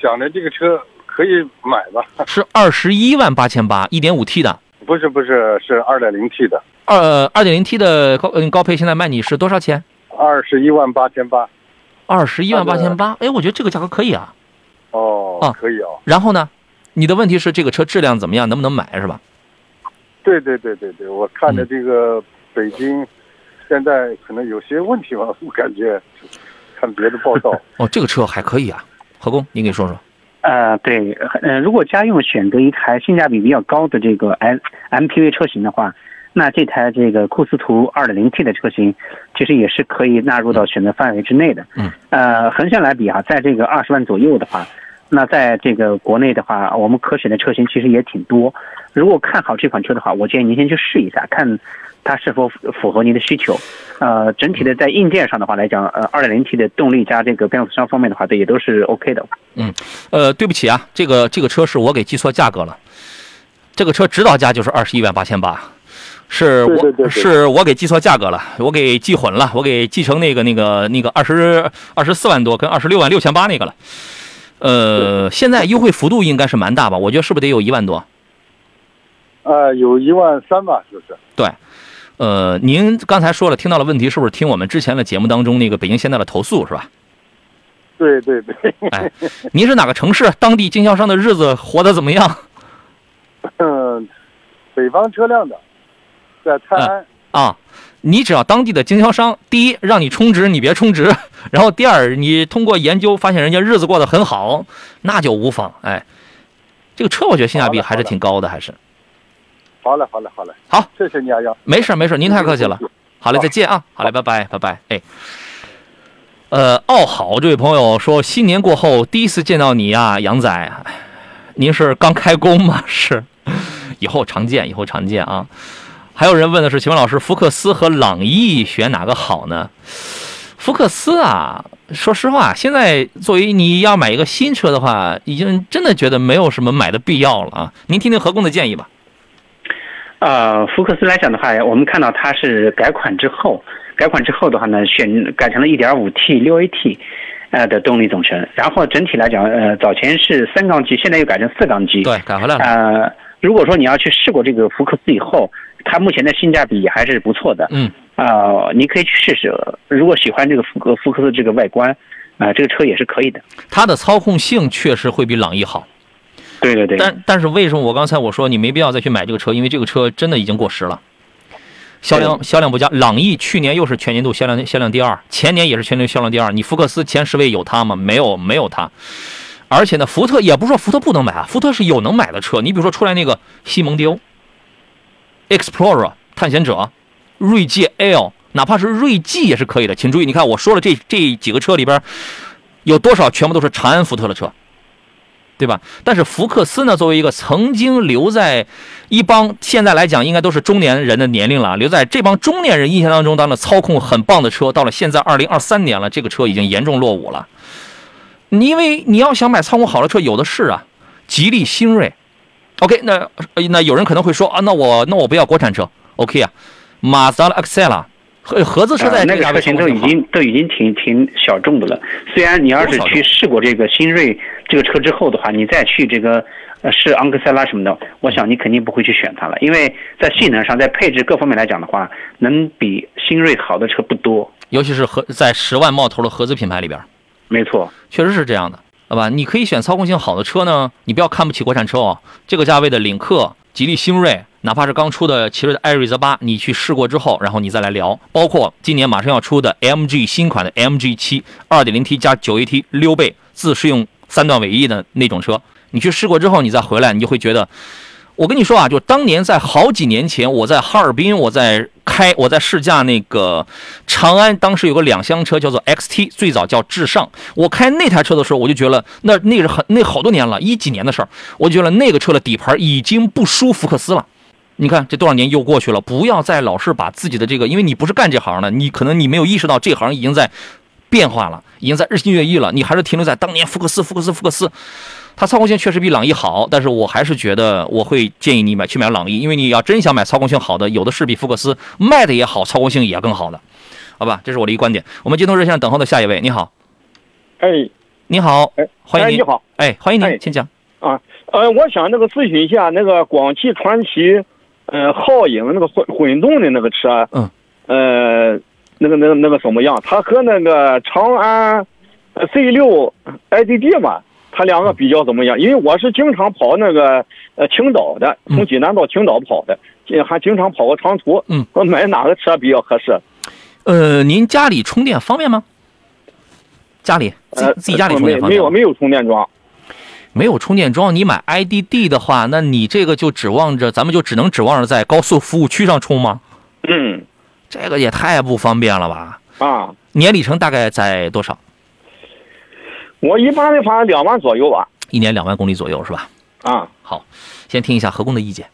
想着这个车。可以买吧？是二十一万八千八，一点五 T 的。不是不是，是二点零 T 的。二二点零 T 的高嗯高配现在卖你是多少钱？二十一万八千八。二十一万八千八，哎，我觉得这个价格可以啊。哦，啊，可以哦。然后呢？你的问题是这个车质量怎么样？能不能买是吧？对对对对对，我看着这个北京现在可能有些问题吧，我感觉看别的报道。哦，这个车还可以啊，何工，您给说说。呃，对，呃，如果家用选择一台性价比比较高的这个 M MPV 车型的话，那这台这个库斯图 2.0T 的车型，其实也是可以纳入到选择范围之内的。嗯，呃，横向来比啊，在这个二十万左右的话，那在这个国内的话，我们可选的车型其实也挺多。如果看好这款车的话，我建议您先去试一下，看它是否符符合您的需求。呃，整体的在硬件上的话来讲，呃二点零 T 的动力加这个变速箱方面的话，这也都是 OK 的。嗯呃，对不起啊，这个这个车是我给记错价格了，这个车指导价就是二十一万八千八，是我对对对对是我给记错价格了，我给记混了，我给记成那个那个那个二十二十四万多跟二十六万六千八那个了。呃，现在优惠幅度应该是蛮大吧？我觉得是不是得有一万多？呃，有一万三吧，就是。对，呃，您刚才说了，听到了问题，是不是听我们之前的节目当中那个北京现代的投诉是吧？对对对，哎，您是哪个城市？当地经销商的日子活得怎么样？嗯，北方车辆的，在泰安。啊，你只要当地的经销商，第一让你充值，你别充值；然后第二，你通过研究发现人家日子过得很好，那就无妨。哎，这个车我觉得性价比还是挺高的，还是好嘞，好嘞，好嘞。好，谢谢你啊，杨。没事儿没事儿，您太客气了。好嘞，再见啊！好嘞，拜拜拜拜。哎，呃，奥好这位朋友说，新年过后第一次见到你啊，杨仔，哎您是刚开工吗？是，以后常见，以后常见啊。还有人问的是，请问老师，福克斯和朗逸选哪个好呢？福克斯啊，说实话，现在作为你要买一个新车的话，已经真的觉得没有什么买的必要了啊。您听听何工的建议吧。呃，福克斯来讲的话，我们看到它是改款之后，改款之后的话呢，选改成了 1.5T、6AT，呃的动力总成。然后整体来讲，呃，早前是三缸机，现在又改成四缸机。对，改回来了。呃，如果说你要去试过这个福克斯以后，它目前的性价比也还是不错的。嗯。啊、你可以去试试。如果喜欢这个福克福克斯这个外观，啊、这个车也是可以的。它的操控性确实会比朗逸好。对对对。但但是为什么我刚才我说你没必要再去买这个车？因为这个车真的已经过时了，销量销量不佳。朗逸去年又是全年度销量销量第二，前年也是全年度销量第二。你福克斯前十位有它吗？没有，没有它。而且呢，福特也不是说福特不能买啊，福特是有能买的车。你比如说出来那个西蒙迪欧、Explorer 探险者、锐界 L，哪怕是锐际也是可以的。请注意，你看我说了这这几个车里边，有多少全部都是长安福特的车？对吧？但是福克斯呢，作为一个曾经留在一帮现在来讲应该都是中年人的年龄了，留在这帮中年人印象当中，当了操控很棒的车，到了现在二零二三年了，这个车已经严重落伍了。你因为你要想买操控好的车，有的是啊，吉利新锐。OK，那那有人可能会说啊，那我那我不要国产车，OK 啊，马自达的 Excel 合合资车在呃、那个车型都已经都已经挺挺小众的了。虽然你要是去试过这个新锐这个车之后的话，你再去这个呃试昂克赛拉什么的，我想你肯定不会去选它了，因为在性能上、在配置各方面来讲的话，能比新锐好的车不多。尤其是合在十万冒头的合资品牌里边。没错，确实是这样的，好吧？你可以选操控性好的车呢，你不要看不起国产车哦。这个价位的领克、吉利星瑞，哪怕是刚出的奇瑞的艾瑞泽八，你去试过之后，然后你再来聊。包括今年马上要出的 MG 新款的 MG 七，二点零 T 加九 AT 溜背自适用三段尾翼的那种车，你去试过之后，你再回来，你就会觉得。我跟你说啊，就当年在好几年前，我在哈尔滨，我在开，我在试驾那个长安，当时有个两厢车叫做 XT，最早叫至上。我开那台车的时候，我就觉得那那是很那好多年了，一几年的事儿，我就觉得那个车的底盘已经不输福克斯了。你看这多少年又过去了，不要再老是把自己的这个，因为你不是干这行的，你可能你没有意识到这行已经在变化了，已经在日新月异了，你还是停留在当年福克斯，福克斯，福克斯。它操控性确实比朗逸好，但是我还是觉得我会建议你买去买朗逸，因为你要真想买操控性好的，有的是比福克斯卖的也好，操控性也更好的，好吧？这是我的一个观点。我们接通热线等候的下一位，你好，哎，你好，哎，欢迎您，哎你好，哎，欢迎您，哎请讲。啊，呃，我想那个咨询一下那个广汽传祺，呃，皓影那个混混动的那个车，嗯，呃，那个那个那个什么样？它和那个长安 C 六 IDD 嘛，它两个比较怎么样？因为我是经常跑那个呃青岛的，嗯从济南到青岛跑的，这还经常跑个长途，嗯，我买哪个车比较合适？呃，您家里充电方便吗？家里自自己家里充电方便吗？没有没有充电桩，没有充电桩，你买 IDD 的话，那你这个就指望着，咱们就只能指望着在高速服务区上充吗？嗯这个也太不方便了吧！啊，年里程大概在多少？我一般的话两万左右吧。一年两万公里左右是吧？啊，好，先听一下何工的意见。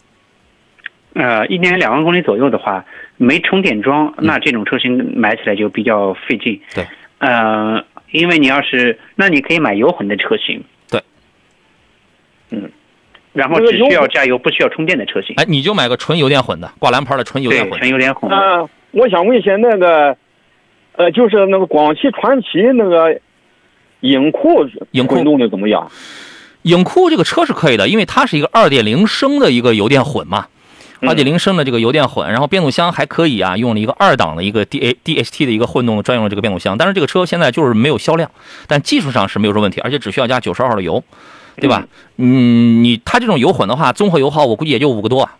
呃，一年两万公里左右的话，没充电桩，那这种车型买起来就比较费劲。嗯对，呃，因为你要是，那你可以买油混的车型。对，嗯，然后只需要加油，不需要充电的车型。哎，你就买个纯油电混的，挂蓝牌的纯油电，混纯。油电混的。呃，我想问一下那个，呃，就是那个广汽传祺那个影酷影酷混动的怎么样？影酷这个车是可以的，因为它是一个二点零升的一个油电混嘛，嗯二点零升的这个油电混，然后变速箱还可以啊，用了一个二档的一个 D A D H T 的一个混动专用的这个变速箱，但是这个车现在就是没有销量，但技术上是没有什么问题，而且只需要加九十二号的油，对吧？嗯，你它这种油混的话，综合油耗我估计也就五个多啊，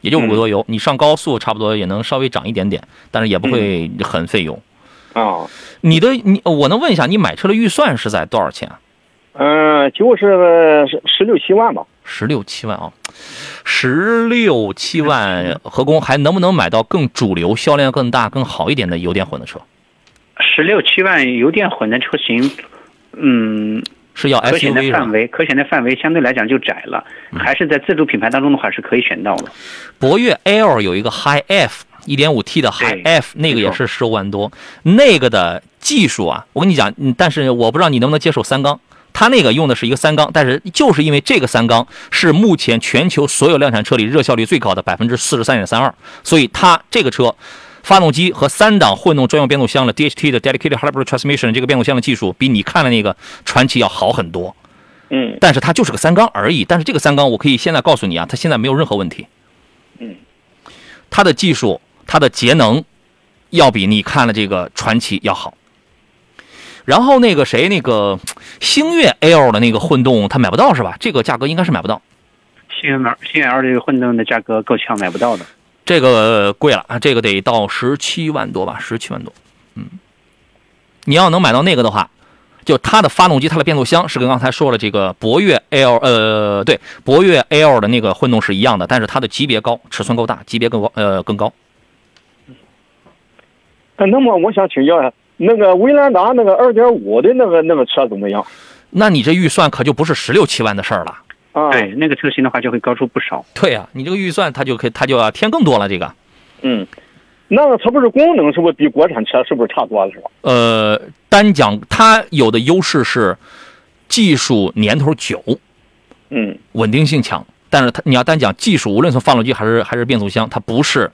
也就五个多油，你上高速差不多也能稍微涨一点点，但是也不会很费油。啊，你的你，我能问一下，你买车的预算是在多少钱啊？嗯、就是十十六七万吧。十六七万啊，十六七万，何工还能不能买到更主流、销量更大、更好一点的油电混的车？十六七万油电混的车型，嗯，是要可选的？范围，可选的范围相对来讲就窄了，嗯还是在自主品牌当中的话是可以选到的。博越 L 有一个 High F 一点五 T 的 High F，那个也是十五万多，那个的技术啊，我跟你讲，嗯但是我不知道你能不能接受三缸。它那个用的是一个三缸，但是就是因为这个三缸是目前全球所有量产车里热效率最高的百分之四十三点三二，所以它这个车发动机和三档混动专用变速箱的 DHT 的 Dedicated Hybrid Transmission 这个变速箱的技术比你看的那个传奇要好很多。嗯但是它就是个三缸而已。但是这个三缸，我可以现在告诉你啊，它现在没有任何问题。嗯，它的技术、它的节能，要比你看了这个传奇要好。然后那个谁，那个星越 L 的那个混动，它买不到是吧？这个价格应该是买不到，星越 L 星越 L 这个混动的价格够呛，买不到的。这个贵了啊，这个得到十七万多吧，十七万多。嗯，你要能买到那个的话，就它的发动机、它的变速箱是跟刚才说了这个博越 L 呃，对，博越 L 的那个混动是一样的，但是它的级别高，尺寸够大，级别更高，呃，更高。呃那么我想请教一下，那个威兰达那个二点五的那个那个车怎么样？那你这预算可就不是十六七万的事儿了。啊，对，那个车型的话就会高出不少。对呀、你这个预算它就可以，它就要添更多了。这个，嗯，那个它不是功能是不是比国产车是不是差多了是吧？呃，单讲它有的优势是技术年头久，嗯稳定性强，但是它你要单讲技术，无论从发动机还是还是变速箱，它不是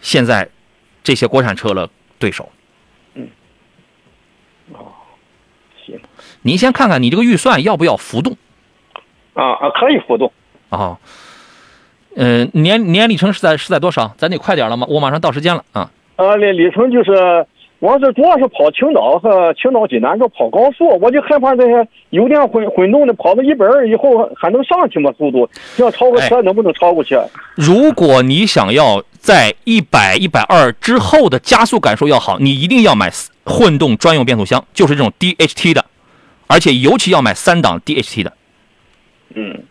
现在这些国产车的对手。嗯行您先看看你这个预算要不要浮动啊啊，可以浮动。啊？嗯、年年里程是在是在多少？咱得快点了吗？我马上到时间了啊！啊，里里程就是，我是主要是跑青岛和青岛济南这跑高速，我就害怕这些油电混混动的跑到一百二以后还能上去吗？速度要超过车能不能超过去？如果你想要在一百、一百二之后的加速感受要好，你一定要买混动专用变速箱，就是这种 DHT 的，而且尤其要买三档 DHT 的。嗯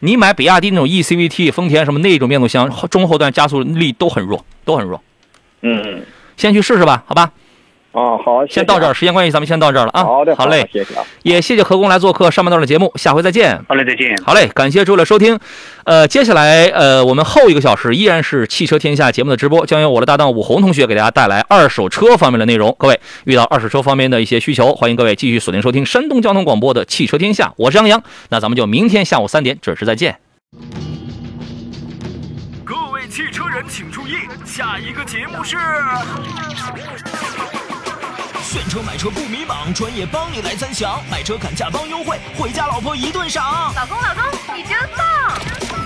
你买比亚迪那种 E ECVT、丰田什么那种变速箱，中后段加速力都很弱，都很弱。嗯先去试试吧，好吧？啊，好，谢谢先到这儿，时间关系，咱们先到这儿了啊。好的，好嘞，谢谢啊。也谢谢何工来做客上半段的节目，下回再见。好嘞，再见。好嘞，感谢诸位的收听。呃，接下来呃，我们后一个小时依然是汽车天下节目的直播，将由我的搭档武红同学给大家带来二手车方面的内容。各位遇到二手车方面的一些需求，欢迎各位继续锁定收听山东交通广播的汽车天下，我是杨洋。那咱们就明天下午三点准时再见。各位汽车人请注意，下一个节目是。选车买车不迷茫，专业帮你来参详，买车砍价帮优惠，回家老婆一顿赏。老公，老公，你真棒！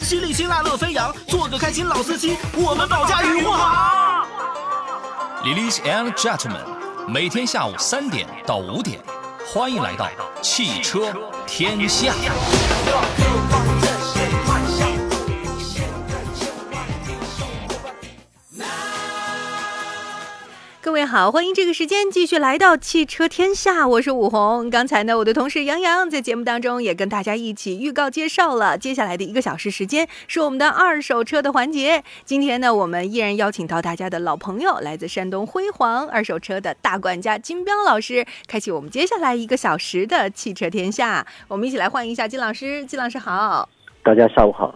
犀利辛辣乐飞扬，做个开心老司机，我们保驾护航。Ladies and gentlemen，每天下午三点到五点，欢迎来到汽车天下。位好，欢迎这个时间继续来到汽车天下，我是武红。刚才呢，我的同事杨洋在节目当中也跟大家一起预告介绍了接下来的一个小时时间是我们的二手车的环节。今天呢，我们依然邀请到大家的老朋友，来自山东辉煌二手车的大管家金彪老师，开启我们接下来一个小时的汽车天下。我们一起来欢迎一下金老师，金老师好。大家下午好。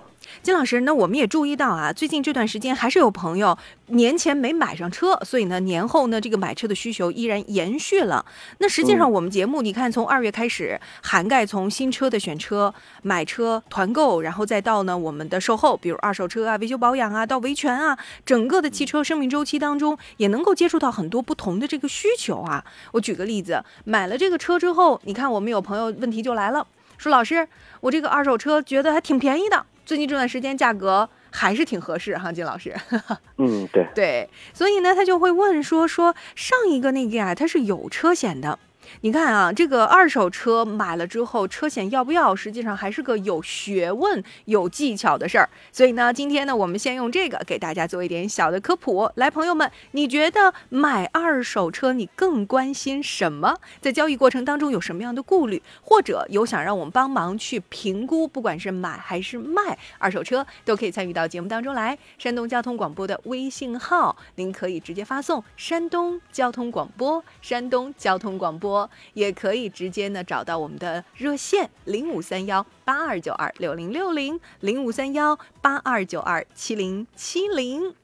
金老师，那我们也注意到啊，最近这段时间还是有朋友年前没买上车，所以呢，年后呢，这个买车的需求依然延续了。那实际上，我们节目、你看，从二月开始，涵盖从新车的选车、买车、团购，然后再到呢我们的售后，比如二手车啊、维修保养啊、到维权啊，整个的汽车生命周期当中，也能够接触到很多不同的这个需求啊。我举个例子，买了这个车之后，你看我们有朋友问题就来了，说老师，我这个二手车觉得还挺便宜的。最近这段时间价格还是挺合适哈，金老师。嗯，对对，所以呢，他就会问说说上一个那个呀，它是有车险的。你看啊，这个二手车买了之后，车险要不要，实际上还是个有学问、有技巧的事儿。所以呢，今天呢，我们先用这个给大家做一点小的科普。来，朋友们，你觉得买二手车你更关心什么？在交易过程当中有什么样的顾虑，或者有想让我们帮忙去评估，不管是买还是卖二手车，都可以参与到节目当中来。山东交通广播的微信号，您可以直接发送“山东交通广播”，山东交通广播。也可以直接呢找到我们的热线零五三幺八二九二六零六零零五三幺八二九二七零七零，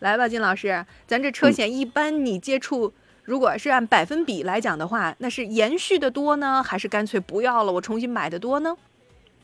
来吧，金老师，咱这车险一般你接触，如果是按百分比来讲的话，那是延续的多呢，还是干脆不要了，我重新买的多呢？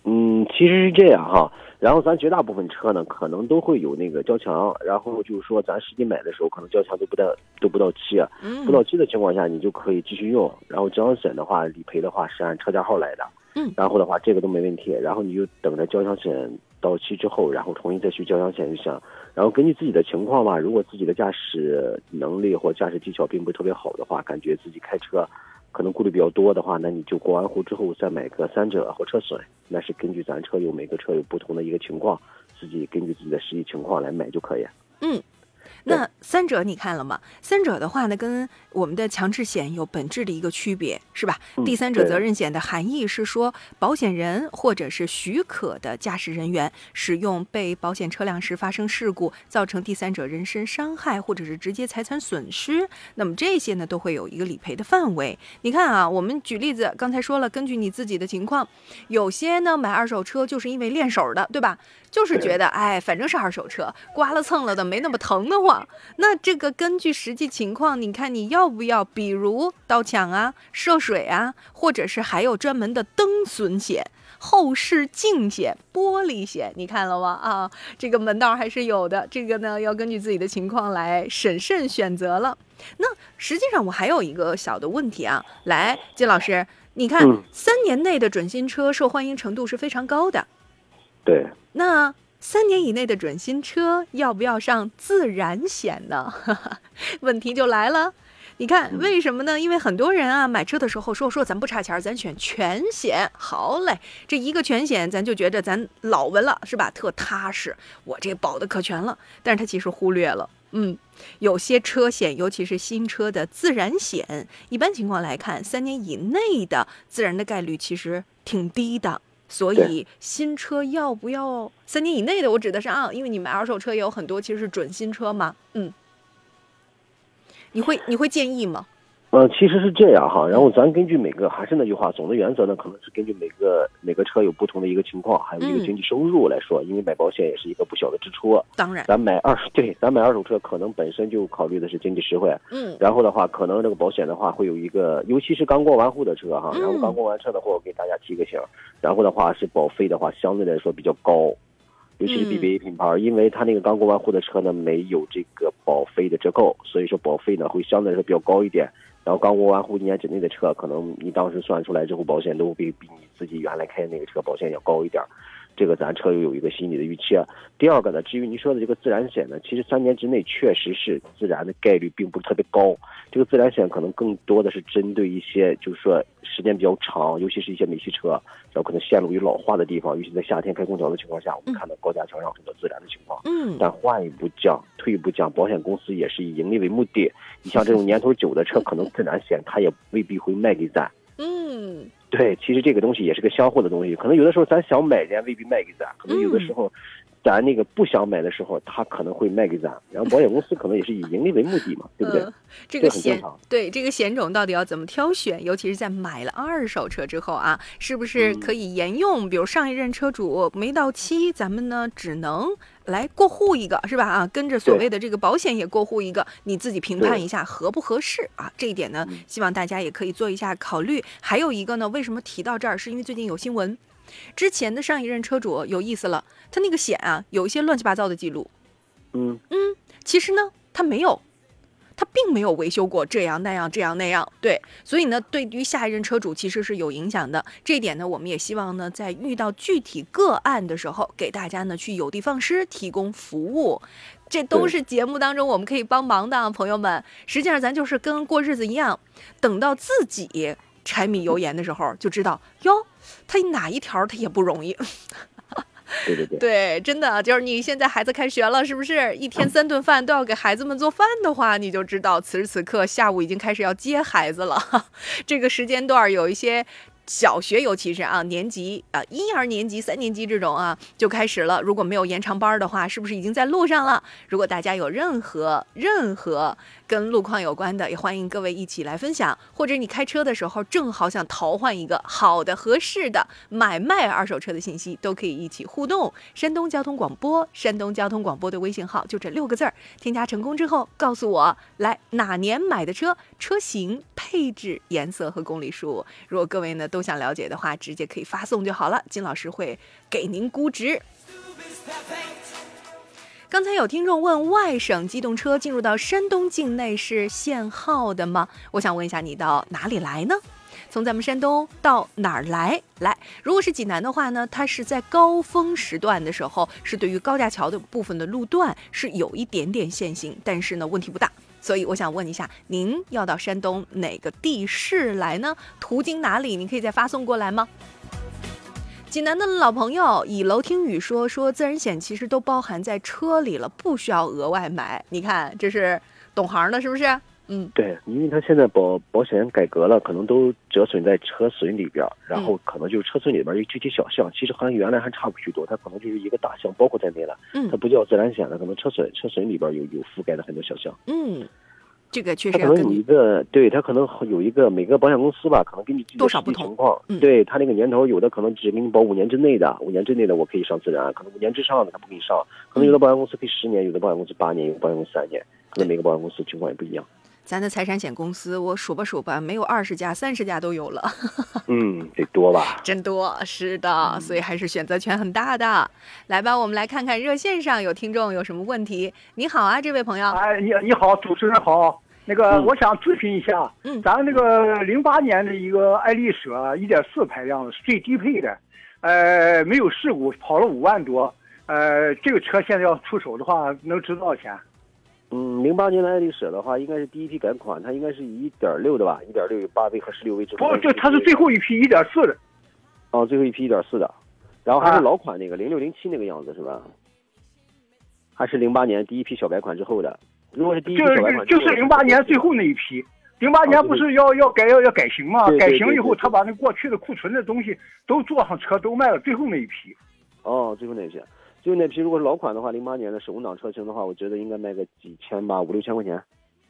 嗯，其实是这样哈。然后咱绝大部分车呢，可能都会有那个交强，然后就是说咱实际买的时候，可能交强都不到都不到期啊，不到期的情况下，你就可以继续用。然后交强险的话，理赔的话是按车架号来的，嗯，然后的话这个都没问题。然后你就等着交强险到期之后，然后重新再去交强险就行。然后根据自己的情况吧，如果自己的驾驶能力或驾驶技巧并不是特别好的话，感觉自己开车。可能顾虑比较多的话，那你就过完户之后再买个三者或车损，那是根据咱车有每个车有不同的一个情况，自己根据自己的实际情况来买就可以。嗯，那三者你看了吗？三者的话呢，跟我们的强制险有本质的一个区别，是吧？嗯、第三者责任险的含义是说，保险人或者是许可的驾驶人员使用被保险车辆时发生事故，造成第三者人身伤害或者是直接财产损失，那么这些呢都会有一个理赔的范围。你看啊，我们举例子，刚才说了，根据你自己的情况，有些呢买二手车就是因为练手的，对吧？就是觉得，哎，反正是二手车，刮了蹭了的，没那么疼得慌。那这个根据实际情况，你看你要不要，比如刀抢啊、涉水啊，或者是还有专门的灯损险、后视镜险、玻璃险，你看了吗？啊，这个门道还是有的。这个呢，要根据自己的情况来审慎选择了。那实际上我还有一个小的问题啊，来，金老师，你看、嗯、三年内的准新车受欢迎程度是非常高的。对。那三年以内的准新车要不要上自燃险呢？问题就来了。你看为什么呢？因为很多人啊买车的时候说说咱不差钱，咱选全险。好嘞，这一个全险咱就觉得咱老稳了，是吧？特踏实，我这保的可全了。但是他其实忽略了，嗯，有些车险，尤其是新车的自燃险，一般情况来看，三年以内的自燃的概率其实挺低的。所以新车要不要三年以内的？我指的是啊，因为你买二手车也有很多其实是准新车嘛，嗯，你会你会建议吗？呃，其实是这样哈，然后咱根据每个还是那句话，总的原则呢，可能是根据每个每个车有不同的一个情况，还有一个嗯。经济收入来说，因为买保险也是一个不小的支出。当然，咱买二对，咱买二手车可能本身就考虑的是经济实惠，嗯。然后的话，可能这个保险的话会有一个，尤其是刚过完户的车哈，嗯然后刚过完车的话，我给大家提个醒，然后的话是保费的话相对来说比较高，尤其是嗯。BBA 品牌，因为它那个刚过完户的车呢没有这个保费的折扣，所以说保费呢会相对来说比较高一点。然后刚过完户一年之内的车，可能你当时算出来之后，保险都比比你自己原来开的那个车保险要高一点儿。这个咱车友有一个心理的预期啊。第二个呢，至于您说的这个自燃险呢，其实三年之内确实是自燃的概率并不是特别高。这个自燃险可能更多的是针对一些就是说时间比较长，尤其是一些美系车，然后可能线路有老化的地方，尤其在夏天开空调的情况下，我们看到高架桥上很多自燃的情况。嗯但换一步讲，退一步讲，保险公司也是以盈利为目的。你像这种 年头久的车，可能自燃险它也未必会卖给咱。嗯。对，其实这个东西也是个相互的东西，可能有的时候咱想买，人家未必卖给咱；可能有的时候，咱那个不想买的时候，他可能会卖给咱。然后保险公司可能也是以盈利为目的嘛，对不对？呃这个险对这个险种到底要怎么挑选？尤其是在买了二手车之后啊，是不是嗯可以沿用？比如上一任车主没到期，咱们呢只能来过户一个，是吧？啊，跟着所谓的这个保险也过户一个，你自己评判一下合不合适啊？这一点呢嗯，希望大家也可以做一下考虑。还有一个呢，为什么提到这儿？是因为最近有新闻，之前的上一任车主有意思了，他那个险啊有一些乱七八糟的记录。嗯，嗯，其实呢，他没有，他并没有维修过这样那样这样那样，对，所以呢，对于下一任车主其实是有影响的。这一点呢，我们也希望呢，在遇到具体个案的时候，给大家呢去有的放矢，提供服务。这都是节目当中我们可以帮忙的啊，朋友们。实际上，咱就是跟过日子一样，等到自己柴米油盐的时候，就知道哟，他哪一条他也不容易。对对对。对，真的就是你现在孩子开学了，是不是一天三顿饭都要给孩子们做饭的话，你就知道此时此刻下午已经开始要接孩子了。这个时间段儿有一些。小学尤其是啊，年级啊，一二年级、三年级这种啊，就开始了。如果没有延长班儿的话，是不是已经在路上了？如果大家有任何任何跟路况有关的，也欢迎各位一起来分享。或者你开车的时候正好想淘换一个好的、合适的买卖二手车的信息，都可以一起互动。山东交通广播，山东交通广播的微信号就这六个字儿，添加成功之后告诉我，来哪年买的车、车型、配置、颜色和公里数。如果各位呢都想了解的话，直接可以发送就好了，金老师会给您估值。刚才有听众问，外省机动车进入到山东境内是限号的吗？我想问一下，你到哪里来呢？从咱们山东到哪儿来？来，如果是济南的话呢，它是在高峰时段的时候，是对于高架桥的部分的路段是有一点点限行，但是呢问题不大。所以我想问一下，您要到山东哪个地市来呢？途经哪里？您可以再发送过来吗？济南的老朋友以楼听雨说说，自然险其实都包含在车里了，不需要额外买。你看，这是懂行的，是不是？嗯，对，因为他现在保保险改革了，可能都折损在车损里边，然后可能就是车损里边儿有具体小项，其实和原来还差不许多，它可能就是一个大项包括在内了。嗯它不叫自然险了，可能车损车损里边有有覆盖的很多小项。嗯，这个确它可能有一个，对他可能有一个每个保险公司吧，可能根据自己的实多少不同情况，嗯对他那个年头，有的可能只给你保五年之内的，五年之内的我可以上自然，可能五年之上的他不给你上，可能有的保险公司可以十年，有的保险公司八年，有的保险公司三年，可能每个保险公司情况也不一样。咱的财产险公司，我数吧数吧，没有二十家、三十家都有了，嗯，得多吧？真多。是的，所以还是选择权很大的。来吧，我们来看看热线上有听众有什么问题。你好啊，这位朋友。哎，你你好，主持人好。那个，嗯我想咨询一下，嗯咱那个零八年的一个爱丽舍一点四排量是最低配的，呃，没有事故，跑了五万多，呃，这个车现在要出手的话，能值多少钱？嗯，零八年的爱丽舍的话，应该是第一批改款，它应该是以一点六的吧，一点六有八 V 和十六 V 之后。不，就它是最后一批一点四的，哦，最后一批一点四的，然后还是啊老款那个零六零七那个样子是吧？还是零八年第一批小改款之后的？如果是第一批就小改款之后的，就是零八年最后那一批。零八年哦不是要要改要要改型吗？改型以后，他把那过去的库存的东西都坐上车，都卖了，最后那一批。哦，最后那一批，最后那批如果是老款的话，零八年的手动挡车型的话，我觉得应该卖个几千吧，五六千块钱。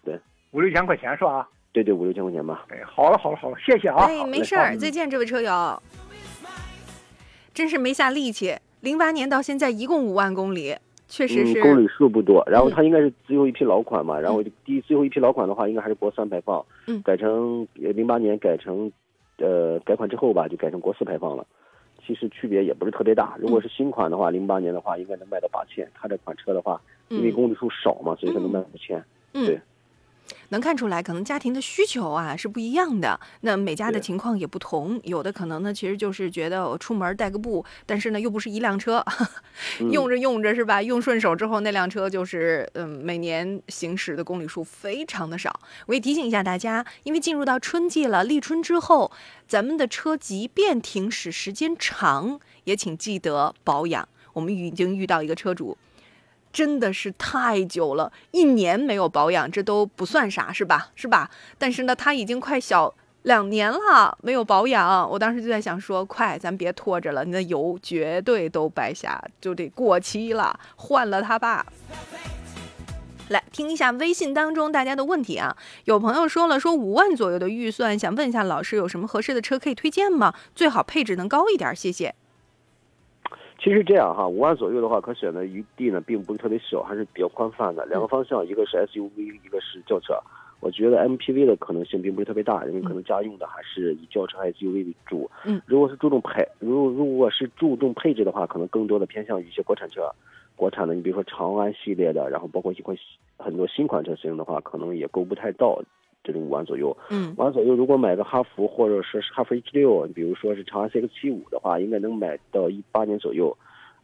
对五六千块钱是吧？对对，五六千块钱吧。哎，好了好了好了，谢谢啊。哎，没事儿，再见，这位车友。真是没下力气，零八年到现在一共五万公里，确实是。嗯，公里数不多。然后它应该是最后一批老款嘛，然后第最后一批老款的话，应该还是国三排放。嗯。改成零八年改成，呃，改款之后吧，就改成国四排放了。其实区别也不是特别大。如果是新款的话，零八年的话应该能卖到八千。它这款车的话，因为公里数少嘛，所以说能卖五千。嗯。对。能看出来，可能家庭的需求啊是不一样的。那每家的情况也不同，有的可能呢，其实就是觉得我出门带个步，但是呢又不是一辆车，用着用着是吧？用顺手之后，那辆车就是嗯，每年行驶的公里数非常的少。我也提醒一下大家，因为进入到春季了，立春之后，咱们的车即便停驶时间长，也请记得保养。我们已经遇到一个车主。真的是太久了，一年没有保养，这都不算啥，是吧？是吧？但是呢，它已经快小两年了没有保养，我当时就在想说，快，咱别拖着了，你的油绝对都白瞎，就得过期了，换了它吧。来听一下微信当中大家的问题啊，有朋友说了，说五万左右的预算，想问一下老师有什么合适的车可以推荐吗？最好配置能高一点，谢谢。其实这样哈，五万左右的话，可选的余地呢，并不是特别小，还是比较宽泛的。两个方向，一个是 SUV，一个是轿车。我觉得 MPV 的可能性并不是特别大，因为可能家用的还是以轿车、SUV 为主。嗯，如果是注重配，如如果是注重配置的话，可能更多的偏向于一些国产车。国产的，你比如说长安系列的，然后包括一款很多新款车型的话，可能也够不太到。这种五万左右，嗯，五万左右，如果买个哈弗或者说是哈弗 H 六，比如说是长安 CX 七五的话，应该能买到一八年左右。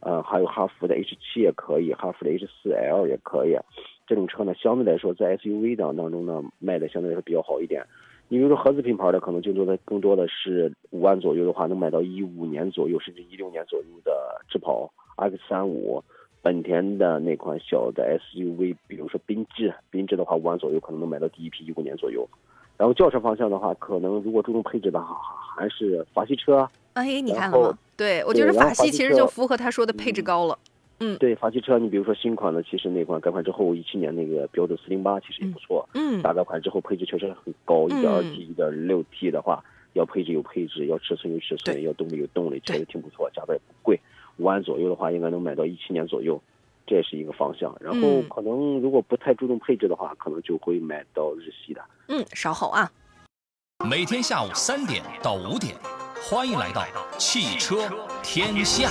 呃，还有哈弗的 H 七也可以，哈弗的 H 四 L 也可以。这种车呢，相对来说在 SUV 档当中呢，卖的相对来说比较好一点。你比如说合资品牌的，可能更多的更多的是五万左右的话，能买到一五年左右甚至一六年左右的智跑 X 三五，本田的那款小的 SUV，比如说缤智，缤智的话五万左右可能能买到第一批一五年左右。然后轿车方向的话，可能如果注重配置的话，还是法系车。哎，你看了吗？对，我觉得法系其实就符合他说的配置高了。嗯，对，法系车，你比如说新款的，其实那款改款之后，一七年那个标致四零八其实也不错。嗯，大改款之后配置确实很高，一点二 T、一点六 T 的话，要配置有配置，要尺寸有尺寸，要动力有动力，确实挺不错，价格也不贵，五万左右的话，应该能买到一七年左右，这也是一个方向。然后可能如果不太注重配置的话，可能就会买到日系的。嗯，稍后啊。每天下午三点到五点，欢迎来到汽车天下。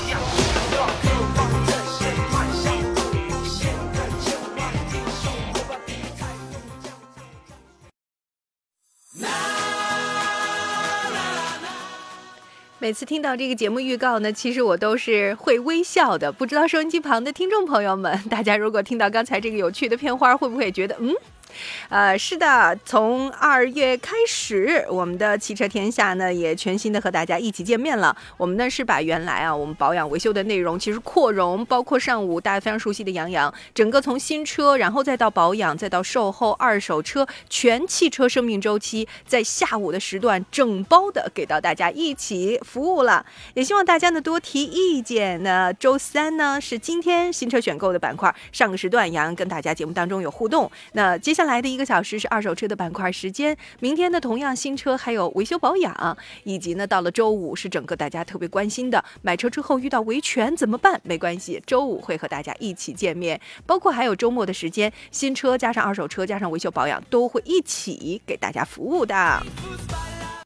每次听到这个节目预告呢，其实我都是会微笑的。不知道收音机旁的听众朋友们，大家如果听到刚才这个有趣的片花，会不会觉得嗯？呃，是的，从二月开始，我们的汽车天下呢也全新的和大家一起见面了。我们呢是把原来啊我们保养维修的内容其实扩容，包括上午大家非常熟悉的杨洋，整个从新车，然后再到保养，再到售后二手车全汽车生命周期，在下午的时段整包的给到大家一起服务了。也希望大家呢多提意见。那周三呢是今天新车选购的板块，上个时段杨洋跟大家节目当中有互动。那接下接下来的一个小时是二手车的板块时间，明天呢同样新车还有维修保养，以及呢到了周五是整个大家特别关心的买车之后遇到维权怎么办？没关系，周五会和大家一起见面，包括还有周末的时间，新车加上二手车加上维修保养都会一起给大家服务的。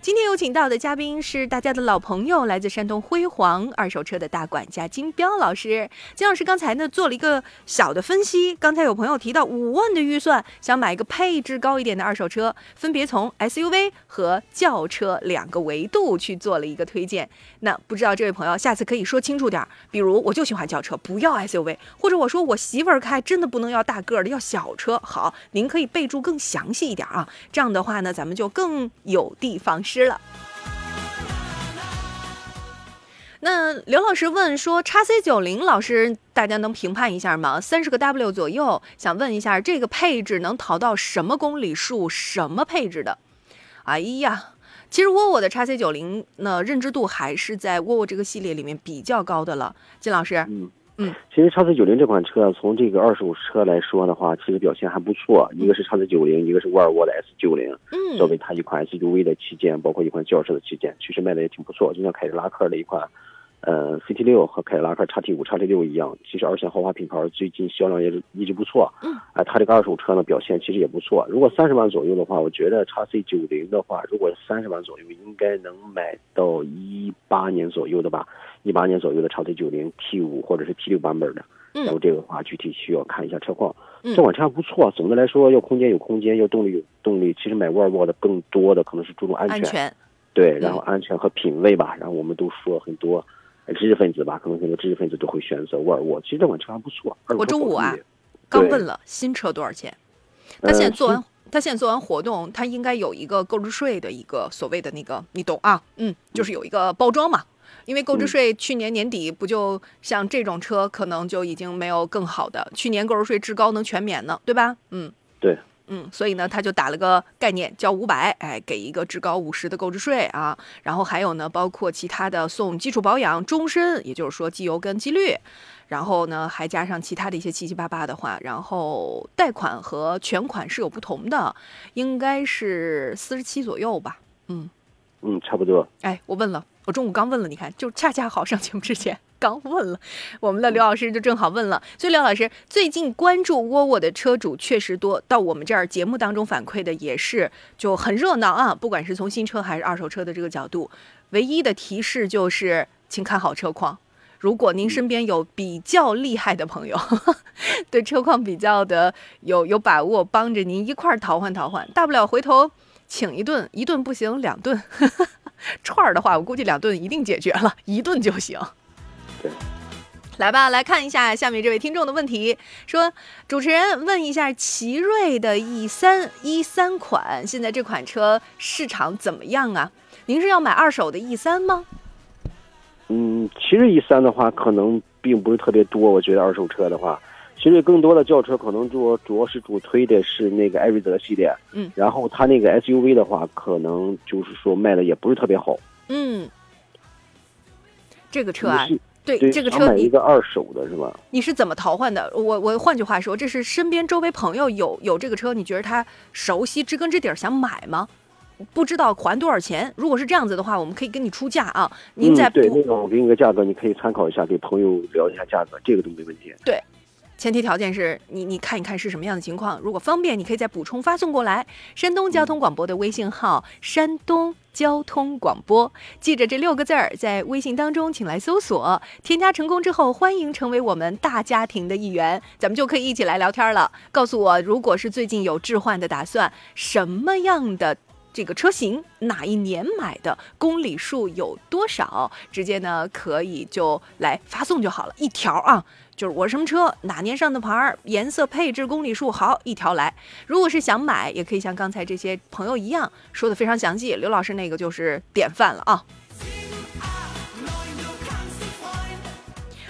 今天有请到的嘉宾是大家的老朋友，来自山东辉煌二手车的大管家金彪老师。金老师刚才呢做了一个小的分析，刚才有朋友提到五万的预算想买一个配置高一点的二手车，分别从 SUV 和轿车两个维度去做了一个推荐。那不知道这位朋友下次可以说清楚点，比如我就喜欢轿车，不要 SUV，或者我说我媳妇儿开，真的不能要大个的，要小车。好，您可以备注更详细一点啊，这样的话呢，咱们就更有地方。了。那刘老师问说：“叉 C 九零老师，大家能评判一下吗？三十个 W 左右，想问一下这个配置能淘到什么公里数、什么配置的？”哎呀，其实沃尔沃的叉 C 九零呢，认知度还是在沃尔沃这个系列里面比较高的了。金老师，嗯，嗯，其实叉 C 九零这款车从这个二手车来说的话，其实表现还不错。一个是叉 C 九零，一个是沃尔沃的 S 九零，嗯作为它一款 SUV 的旗舰，包括一款轿车的旗舰，其实卖的也挺不错。就像凯迪拉克的一款，呃，CT 六和凯迪拉克叉 T 五、叉 T 六一样，其实二线豪华品牌最近销量也是一直不错。嗯，啊、它这个二手车呢表现其实也不错。如果三十万左右的话，我觉得叉 C 九零的话，如果三十万左右，应该能买到一八年左右的吧，一八年左右的叉 T 九零 T 五或者是 T 六版本的。然后嗯这个的话，具体需要看一下车况。嗯这款车还不错，总的来说，要空间有空间，要动力有动力。其实买沃尔沃的更多的可能是注重安全，安全，对，然后安全和品味吧。然后我们都说很多呃知识分子吧，可能很多知识分子都会选择沃尔沃。其实这款车还不错。我车中午啊刚问了新车多少钱，他现在呃做完。他现在做完活动，他应该有一个购置税的一个所谓的那个，你懂啊？嗯，就是有一个包装嘛。因为购置税去年年底不就像这种车，可能就已经没有更好的，去年购置税至高能全免呢，对吧？嗯，对，嗯，所以呢，他就打了个概念，交五百，哎，给一个至高五十的购置税啊。然后还有呢，包括其他的送基础保养终身，也就是说机油跟机滤，然后呢还加上其他的一些七七八八的话，然后贷款和全款是有不同的，应该是四十七左右吧。嗯，嗯，差不多。哎，我问了，我中午刚问了，你看，就恰恰好上节目之前刚问了，我们的刘老师就正好问了。所以刘老师最近关注沃尔沃的车主确实多，到我们这儿节目当中反馈的也是就很热闹啊，不管是从新车还是二手车的这个角度，唯一的提示就是请看好车况。如果您身边有比较厉害的朋友，对车况比较的有有把握，帮着您一块儿淘换淘换，大不了回头请一顿，一顿不行两顿，串儿的话，我估计两顿一定解决了，一顿就行。对。来吧，来看一下下面这位听众的问题，说主持人问一下，奇瑞的 E 三 E 三款，现在这款车市场怎么样啊？您是要买二手的 E 三吗？嗯，奇瑞 E 三的话，可能并不是特别多。我觉得二手车的话，奇瑞更多的轿车可能主主要是主推的是那个艾瑞泽系列，嗯，然后它那个 SUV 的话，可能就是说卖的也不是特别好。嗯，这个车啊对这个车你个二手的是吧？你是怎么淘换的？我我换句话说，这是身边周围朋友有有这个车，你觉得他熟悉知根知底儿想买吗？不知道还多少钱？如果是这样子的话，我们可以跟你出价啊。您再嗯、对，不那个我给你个价格，你可以参考一下，给朋友聊一下价格，这个都没问题。对，前提条件是你你看一看是什么样的情况，如果方便，你可以再补充发送过来。山东交通广播的微信号“山东交通广播”，记着这六个字儿，在微信当中请来搜索，添加成功之后，欢迎成为我们大家庭的一员，咱们就可以一起来聊天了。告诉我，如果是最近有置换的打算，什么样的？这个车型哪一年买的，公里数有多少？直接呢可以就来发送就好了，一条啊，就是我什么车，哪年上的牌儿，颜色、配置、公里数，好一条来。如果是想买，也可以像刚才这些朋友一样说的非常详细。刘老师那个就是典范了啊。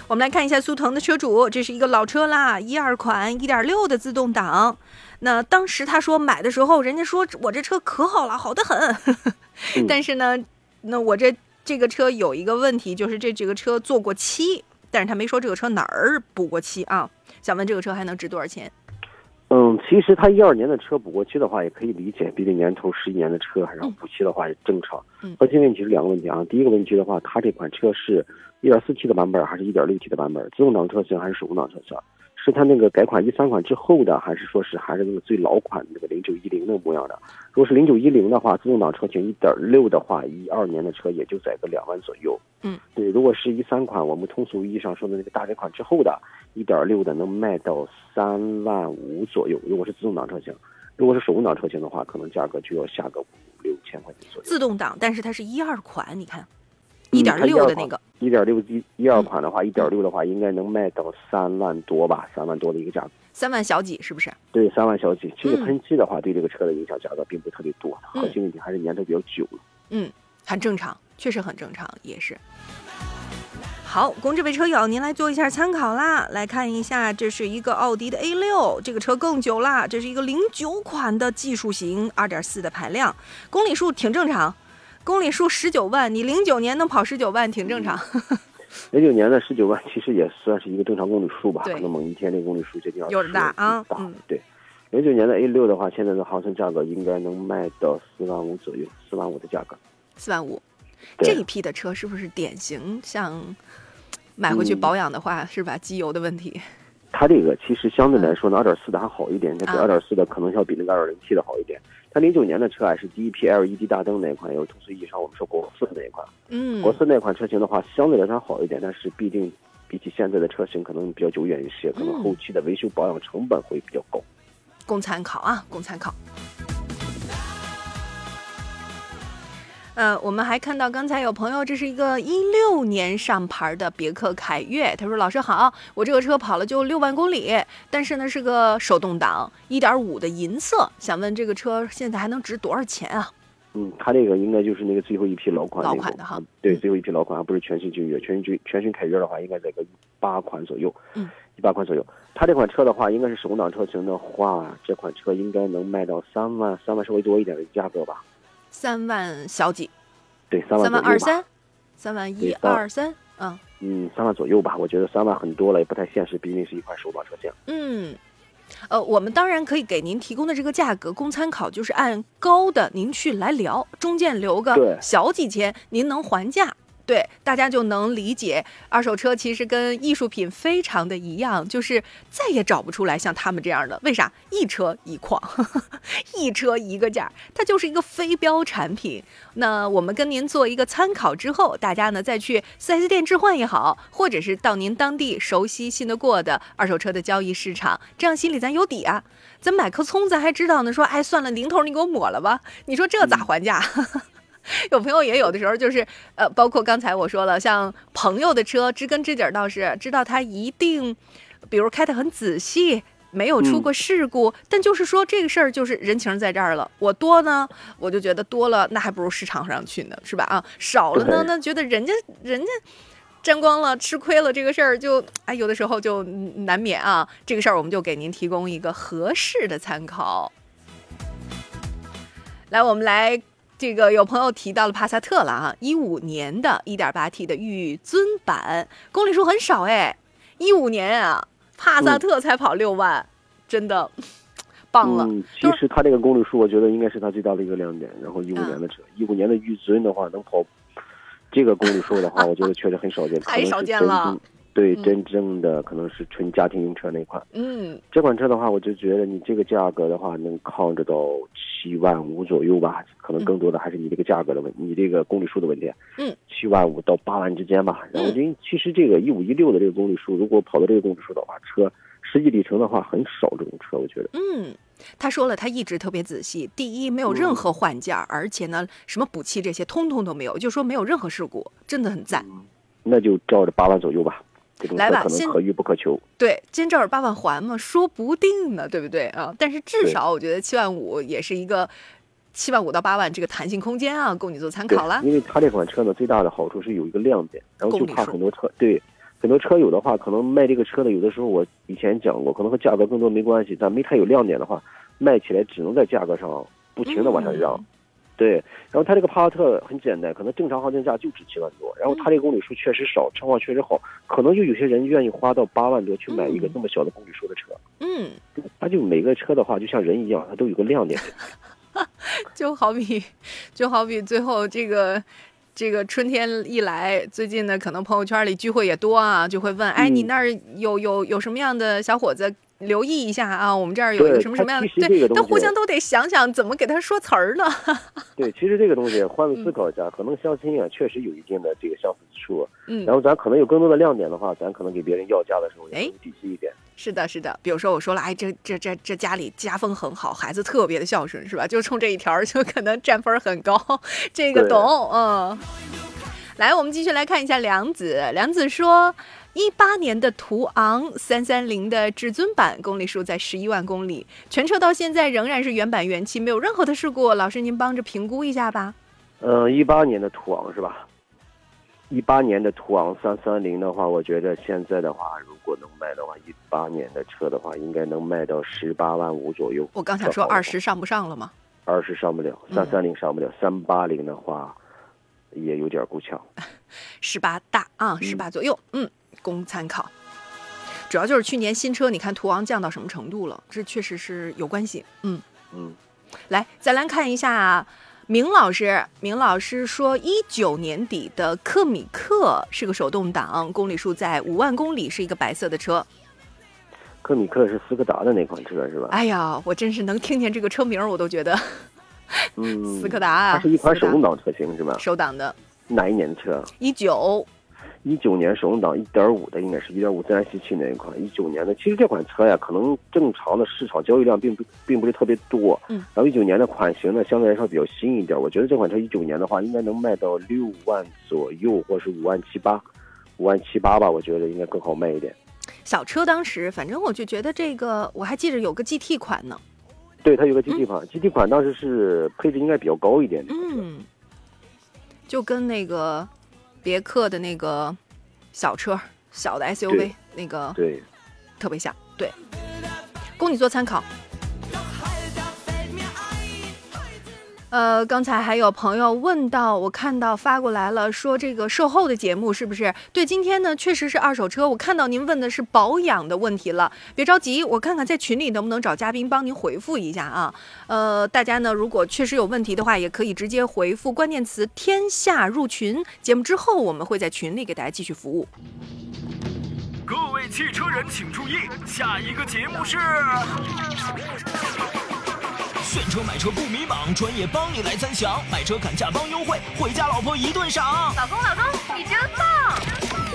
我们来看一下速腾的车主，这是一个老车啦，一二款一点六的自动挡。那当时他说买的时候，人家说我这车可好了，好的很。但是呢，那我这这个车有一个问题，就是这这个车做过漆，但是他没说这个车哪儿补过漆啊。想问这个车还能值多少钱？嗯，其实他一二年的车补过漆的话也可以理解，毕竟年头十一年的车，然后补漆的话也正常。嗯核心问题是两个问题啊，第一个问题的话，它这款车是一点四 T 的版本还是一点六 T 的版本？自动挡车型还是手动挡车型？是它那个改款一三款之后的，还是说是还是那个最老款那个零九一零那个模样的？如果是零九一零的话，自动挡车型一点六的话，一二年的车也就在个两万左右。嗯，对，如果是一三款，我们通俗意义上说的那个大改款之后的，一点六的能卖到三万五左右。如果是自动挡车型，如果是手动挡车型的话，可能价格就要下个五六千块钱左右。自动挡，但是它是一二款，你看，一点六的那个，一点六一一二款的话，一点六的话应该能卖到三万多吧，三万多的一个价格。三万小几是不是？对，三万小几。其实嗯喷漆的话，对这个车的影响价格并不特别多，嗯核心问题还是年头比较久了。嗯，很正常，确实很正常，也是。好，供这位车友您来做一下参考啦。来看一下，这是一个奥迪的 A 六，这个车更久啦，这是一个零九款的技术型，二点四的排量，公里数挺正常，公里数十九万，你零九年能跑十九万挺正常。零九年的十九万其实也算是一个正常公里数吧，对可能某一天这公里数接近二十，有点大啊大嗯对。零九年的 A 六的话，现在的行情价格应该能卖到四万五左右，四万五的价格。四万五，这一批的车是不是典型像买回去嗯保养的话，是吧？机油的问题。它这个其实相对来说呢，二点四的还好一点，它比啊二点四的可能要比那个二点零 T 的好一点。它零九年的车啊是第一批 LED 大灯那一款，有同时意义上我们说国四那一款。嗯，国四那款车型的话，相对来说好一点，但是毕竟比起现在的车型可能比较久远一些，可能嗯后期的维修保养成本会比较高。供参考啊，供参考。呃，我们还看到刚才有朋友，这是一个一六年上牌的别克凯越，他说：“老师好，我这个车跑了就六万公里，但是呢是个手动挡，一点五的银色，想问这个车现在还能值多少钱啊？嗯，它这个应该就是那个最后一批老款老款的哈嗯对，最后一批老款，还不是全新君越，全新君全新凯越的话，应该在个一八款左右，嗯，一八款左右。它这款车的话，应该是手动挡车型的话，这款车应该能卖到三万，三万稍微多一点的价格吧？三万小几？对，三万三万。二三？三万一二三？嗯嗯，三万左右吧，我觉得三万很多了，也不太现实，毕竟是一款手动挡车型。嗯。呃，我们当然可以给您提供的这个价格供参考，就是按高的您去来聊，中间留个小几千，您能还价。对，大家就能理解，二手车其实跟艺术品非常的一样，就是再也找不出来像他们这样的。为啥？一车一况，一车一个价，它就是一个非标产品。那我们跟您做一个参考之后，大家呢再去 4S 店置换也好，或者是到您当地熟悉、信得过的二手车的交易市场，这样心里咱有底啊。咱买颗葱，咱还知道呢，说哎算了，零头你给我抹了吧，你说这咋还价？有朋友也有的时候就是，呃，包括刚才我说了，像朋友的车，知根知底儿倒是知道他一定，比如开得很仔细，没有出过事故，但就是说这个事儿就是人情在这儿了。我多呢，我就觉得多了，那还不如市场上去呢，是吧？啊，少了呢，那觉得人家人家。沾光了，吃亏了，这个事儿就哎，有的时候就嗯难免啊。这个事儿我们就给您提供一个合适的参考。来，我们来这个有朋友提到了帕萨特了啊，一五年的 1.8T 的御尊版，公里数很少哎，一五年啊，帕萨特才跑六万，真的棒了。嗯，其实它这个公里数，我觉得应该是它最大的一个亮点。然后一五嗯年的车，一五年的御尊的话，能跑这个公里数的话，我觉得确实很少见，太少见了正对嗯真正的可能是纯家庭用车那款。嗯，这款车的话，我就觉得你这个价格的话，能抗着到七万五左右吧，可能更多的还是你这个价格的问，你这个公里数的问题。嗯，七万五到八万之间吧。然后因为其实这个一五一六的这个公里数，如果跑到这个公里数的话，车实际里程的话很少这种车，我觉得。嗯，他说了，他一直特别仔细。第一，没有任嗯何换件儿，而且呢，什么补漆这些通通都没有，就说没有任何事故，真的很赞。那就照着八万左右吧。这种来吧先可能可遇不可求。对，今朝有八万还嘛，说不定呢，对不对啊？但是至少我觉得七万五也是一个七万五到八万这个弹性空间啊，供你做参考了，。因为它这款车呢，最大的好处是有一个亮点，然后就怕很多车对很多车友的话，可能卖这个车的，有的时候我以前讲过，可能和价格更多没关系，但没太有亮点的话，卖起来只能在价格上不停的往下让。嗯对，然后它这个帕萨特很简单，可能正常行情价就值七万多，然后它这个公里数确实少，车况确实好，可能就有些人愿意花到八万多去买一个那么小的公里数的车。嗯，它就每个车的话，就像人一样，它都有个亮点。就好比，就好比最后这个。这个春天一来，最近呢，可能朋友圈里聚会也多啊，就会问，哎，你嗯那儿有有有什么样的小伙子？留意一下啊，我们这儿有一个什么什么样的对个，东西但互相都得想想怎么给他说词儿呢。对，其实这个东西换位思考一下，可能相亲啊确实有一定的这个相似之处。嗯然后咱可能有更多的亮点的话，咱可能给别人要价的时候也底气一点。是的，是的。比如说我说了，哎，这这这这家里家风很好，孩子特别的孝顺，是吧？就冲这一条，就可能占分很高，这个懂，嗯。来，我们继续来看一下梁子。梁子说，一八年的途昂三三零的至尊版，公里数在十一万公里，全车到现在仍然是原版原漆，没有任何的事故。老师，您帮着评估一下吧。嗯，一八年的途昂是吧？一八年的途昂三三零的话，我觉得现在的话，如果能卖的话，一八年的车的话，应该能卖到十八万五左右。我刚想说二十上不上了吗？二十上不了，三三零上不了，三八零的话也有点够呛。十八大啊，十八左右，嗯，供参考。主要就是去年新车，你看途昂降到什么程度了？这确实是有关系。嗯嗯，来，再来看一下明老师。明老师说，一九年底的克米克是个手动挡，公里数在五万公里，是一个白色的车。科米克是斯柯达的那款车是吧？哎呀，我真是能听见这个车名，我都觉得嗯，斯柯达啊它是一款手动挡车型是吧？手挡的。哪一年的车？一九，一九年手动挡一点五的，应该是一点五自然吸气那一款。一九年的，其实这款车呀，可能正常的市场交易量并不并不是特别多。嗯。然后一九年的款型呢，相对来说比较新一点。我觉得这款车一九年的话，应该能卖到六万左右，或是五万七八，五万七八吧，我觉得应该更好卖一点。小车当时，反正我就觉得这个，我还记着有个 GT 款呢。对，它有个 GT 款、g t 款当时是配置应该比较高一点的。嗯，就跟那个别克的那个小车、小的 SUV 那个对，特别像。对，供你做参考。呃，刚才还有朋友问到，我看到发过来了，说这个售后的节目是不是？对，今天呢确实是二手车，我看到您问的是保养的问题了，别着急，我看看在群里能不能找嘉宾帮您回复一下啊。呃，大家呢如果确实有问题的话，也可以直接回复关键词“天下”入群，节目之后我们会在群里给大家继续服务。各位汽车人请注意，下一个节目是。选车买车不迷茫，专业帮你来参详，买车砍价帮优惠，回家老婆一顿赏。老公，老公，你真棒！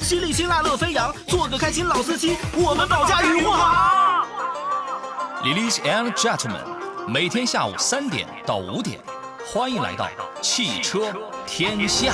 犀利辛辣乐飞扬，做个开心老司机，我们保驾护航。Ladies and gentlemen，每天下午三点到五点，欢迎来到汽车天下。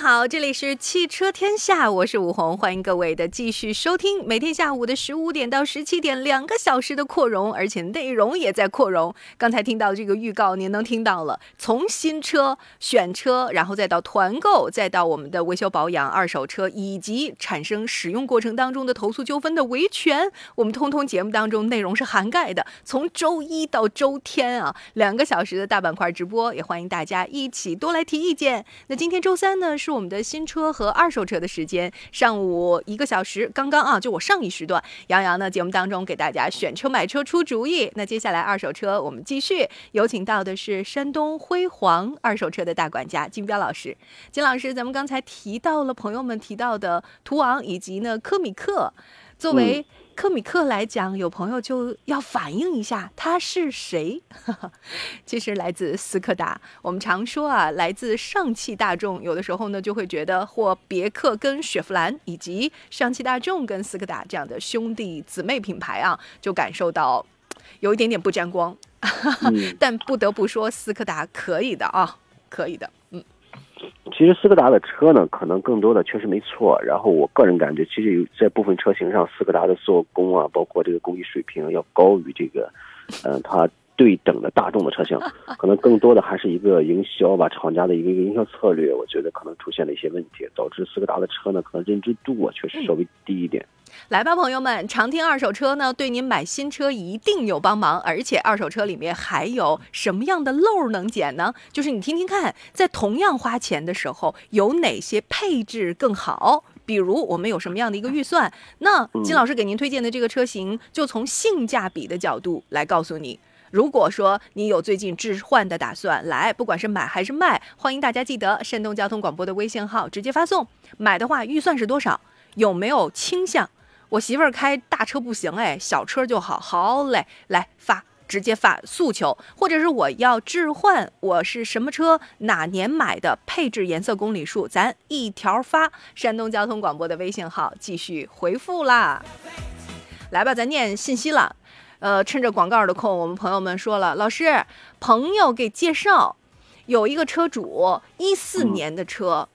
好，这里是汽车天下，我是武红，欢迎各位的继续收听。每天下午的十五点到十七点，两个小时的扩容，而且内容也在扩容。刚才听到这个预告，您能听到了，从新车选车，然后再到团购，再到我们的维修保养、二手车，以及产生使用过程当中的投诉纠纷的维权，我们通通节目当中内容是涵盖的。从周一到周天啊，两个小时的大板块直播，也欢迎大家一起多来提意见。那今天周三呢，是是我们的新车和二手车的时间，上午一个小时，刚刚啊，就我上一时段，杨洋呢节目当中给大家选车买车出主意。那接下来二手车我们继续有请到的是山东辉煌二手车的大管家金彪老师。金老师，咱们刚才提到了朋友们提到的途昂以及呢科米克，作为、科米克来讲，有朋友就要反映一下他是谁。其实来自斯柯达，我们常说啊，来自上汽大众，有的时候呢就会觉得或别克跟雪佛兰，以及上汽大众跟斯柯达这样的兄弟姊妹品牌啊，就感受到有一点点不沾光。但不得不说，斯柯达可以的啊，可以的，嗯。其实斯柯达的车呢，可能更多的确实没错。然后我个人感觉，其实有在部分车型上，斯柯达的做工啊，包括这个工艺水平要高于这个，嗯、它对等的大众的车型。可能更多的还是一个营销吧，厂家的一个营销策略，我觉得可能出现了一些问题，导致斯柯达的车呢，可能认知度啊确实稍微低一点。来吧，朋友们，常听二手车呢，对您买新车一定有帮忙。而且二手车里面还有什么样的漏能捡呢？就是你听听看，在同样花钱的时候，有哪些配置更好？比如我们有什么样的一个预算？那金老师给您推荐的这个车型，就从性价比的角度来告诉你。如果说你有最近置换的打算，来，不管是买还是卖，欢迎大家记得山东交通广播的微信号直接发送。买的话，预算是多少？有没有倾向？我媳妇儿开大车不行，哎，小车就好。好嘞，来发，直接发诉求，或者是我要置换，我是什么车，哪年买的，配置、颜色、公里数，咱一条发。山东交通广播的微信号继续回复啦。来吧，咱念信息了。呃，趁着广告的空，我们朋友们说了，老师，朋友给介绍。有一个车主，一四嗯年的车。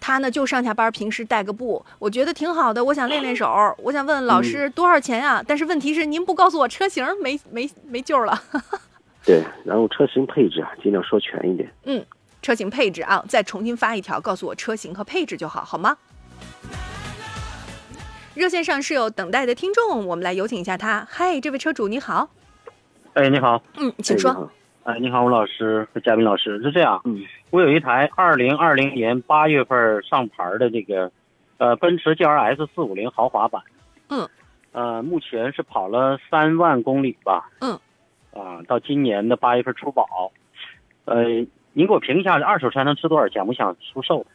他呢就上下班平时带个步，我觉得挺好的。我想练练手，我想问问老师多少钱呀、但是问题是您不告诉我车型，没没没救了。对，然后车型配置啊，尽量说全一点。嗯，车型配置啊，再重新发一条，告诉我车型和配置就好，好吗？热线上是有等待的听众，我们来有请一下他。嗨，这位车主你好，哎，你好。嗯，请说。哎，你好，吴老师和嘉宾老师是这样，嗯，我有一台二零二零年八月份上牌的这个，呃，奔驰 GLS 四五零豪华版，嗯，呃，目前是跑了三万公里吧，嗯，啊，到今年的八月份出保，呃，您给我评一下这，二手车能值多少钱？我想出售。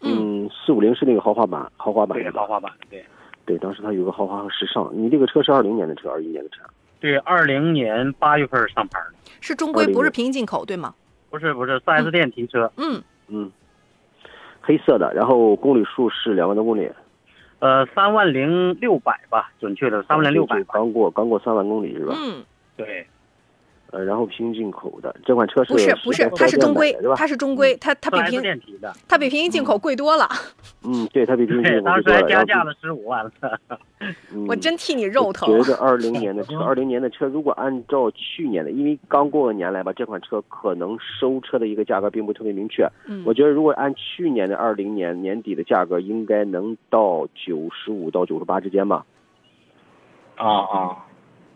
嗯，四五零是那个豪华版，豪华版对，豪华版，对，对，当时它有个豪华和时尚。你这个车是二零年的车，二一年的车？对，二零年八月份上牌的，是中规，不是平行进口，对吗？不是不是，四 S 店提车，嗯嗯，黑色的，然后公里数是两万多公里。呃，三万零六百吧，准确的三万零六百，刚过刚过三万公里是吧？嗯，对。呃，然后平行进口的这款车是不是不是，它是中规？它是中规，它它比平电提的，它比平行进口贵多了。嗯，对，它比平行进，口当时还贵多了。然后加价了十五万了。嗯我真替你肉疼。觉得二零年的 车，二零年的车，如果按照去年的，因为刚过个年来吧，这款车可能收车的一个价格并不特别明确。嗯我觉得如果按去年的二零年年底的价格，应该能到九十五到九十八之间吧。啊啊，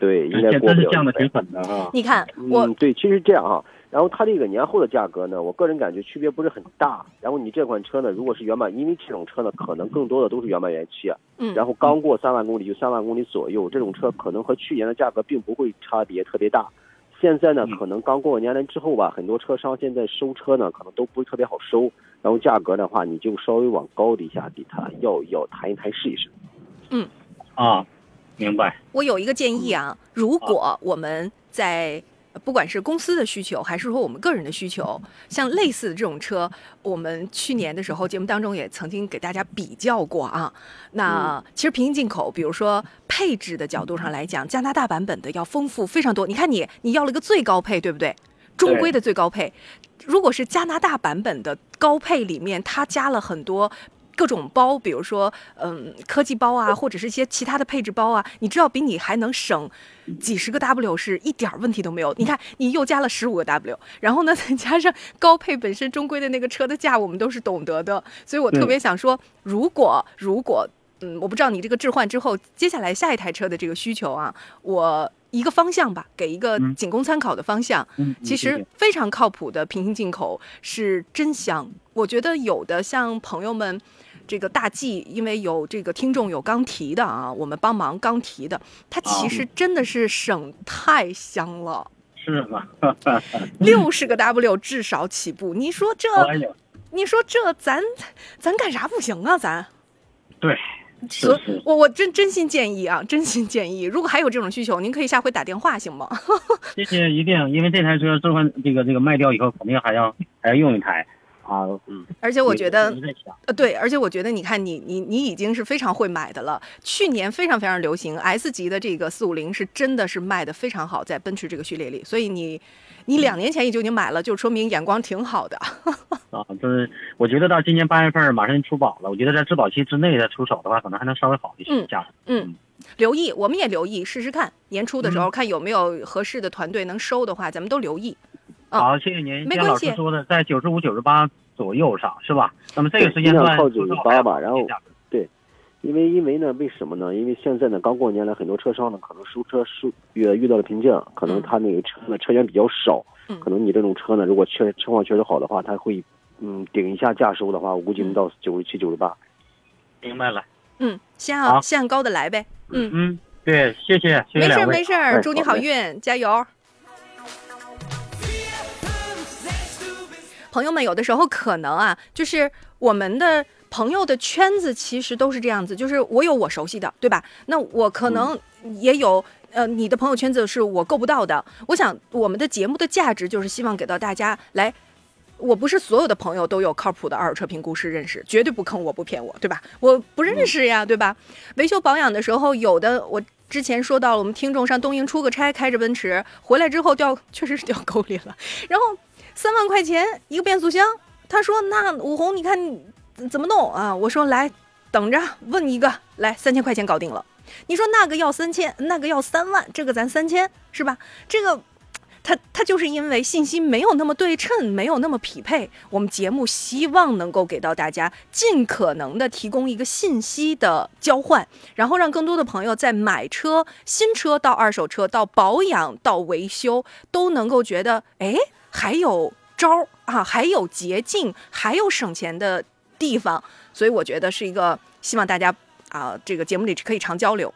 对，应该不是降的100挺狠的啊。你看我嗯，对，其实这样啊，然后它这个年后的价格呢，我个人感觉区别不是很大。然后你这款车呢，如果是原版，因为这种车呢，可能更多的都是原版原漆啊。嗯然后刚过三万公里就三万公里左右，这种车可能和去年的价格并不会差别特别大。现在呢，可能刚过完年来之后吧，很多车商现在收车呢，可能都不是特别好收。然后价格的话，你就稍微往高的一下给他要要谈一谈试一试。嗯，啊，明白。我有一个建议啊，如果我们在不管是公司的需求，还是说我们个人的需求，像类似的这种车，我们去年的时候节目当中也曾经给大家比较过啊。那其实平行进口，比如说配置的角度上来讲，加拿大版本的要丰富非常多。你看你你要了个最高配，对不对？中规的最高配，如果是加拿大版本的高配里面，它加了很多。各种包，比如说，嗯，科技包啊，或者是一些其他的配置包啊，你知道比你还能省几十个 W 是一点儿问题都没有。你看，你又加了十五个 W，然后呢，再加上高配本身中规的那个车的价，我们都是懂得的，所以我特别想说，如果如果，嗯，我不知道你这个置换之后，接下来下一台车的这个需求啊，我一个方向吧，给一个仅供参考的方向。嗯其实非常靠谱的平行进口是真香。我觉得有的像朋友们。这个大 G，因为有这个听众有刚提的啊，我们帮忙刚提的，它其实真的是省太香了，是吗？六十个 W 至少起步。你说这，你说这咱咱干啥不行啊？咱对，所我我真真心建议啊，真心建议，如果还有这种需求，您可以下回打电话行吗？谢谢，一定，因为这台车置换这个这个卖掉以后，肯定还要还要用一台啊。嗯，而且我觉得呃，对，而且我觉得，你看你你你已经是非常会买的了。去年非常非常流行 S 级的这个四五零，是真的是卖的非常好，在奔驰这个序列里。所以你你两年前也就已经买了，就说明眼光挺好的。啊，就是我觉得到今年八月份马上出保了，我觉得在质保期之内再出手的话，可能还能稍微好一些嗯价格。嗯，留意，我们也留意，试试看。年初的时候看有没有合适的团队能收的话，咱们都留意。啊好，谢谢您。像没关系老师说的，在九十五、九十八左右上是吧？那么这个时间段靠九十八吧，然后对，因为因为呢，为什么呢？因为现在呢，刚过年来，很多车商呢可能收车收遇遇到了瓶颈，可能他那个车呢车源比较少，嗯可能你这种车呢，如果确车况确实好的话，他会嗯顶一下价收的话，我估计能到九十七、九十八。明白了。嗯，先好按先按高的来呗。嗯，嗯，对，谢谢，谢谢没事两位。儿没事祝你好嘞运，加油。朋友们，有的时候可能啊，就是我们的朋友的圈子其实都是这样子，就是我有我熟悉的，对吧？那我可能也有。呃，你的朋友圈子是我够不到的。我想我们的节目的价值就是希望给到大家来，我不是所有的朋友都有靠谱的二手车评估师认识，绝对不坑我不骗我，对吧？我不认识呀，对吧？维修保养的时候，有的我之前说到了，我们听众上东营出个差，开着奔驰回来之后掉，确实是掉沟里了。然后三万块钱一个变速箱。他说：“那武红，你看怎么弄啊？”我说：“来，等着，问一个，来三千块钱搞定了。”你说那个要三千，那个要三万，这个咱三千是吧？这个，他他就是因为信息没有那么对称，没有那么匹配。我们节目希望能够给到大家尽可能的提供一个信息的交换，然后让更多的朋友在买车、新车到二手车到保养到维修都能够觉得，哎，还有招儿啊，还有捷径，还有省钱的地方。所以我觉得是一个希望大家。啊，这个节目里可以常交流。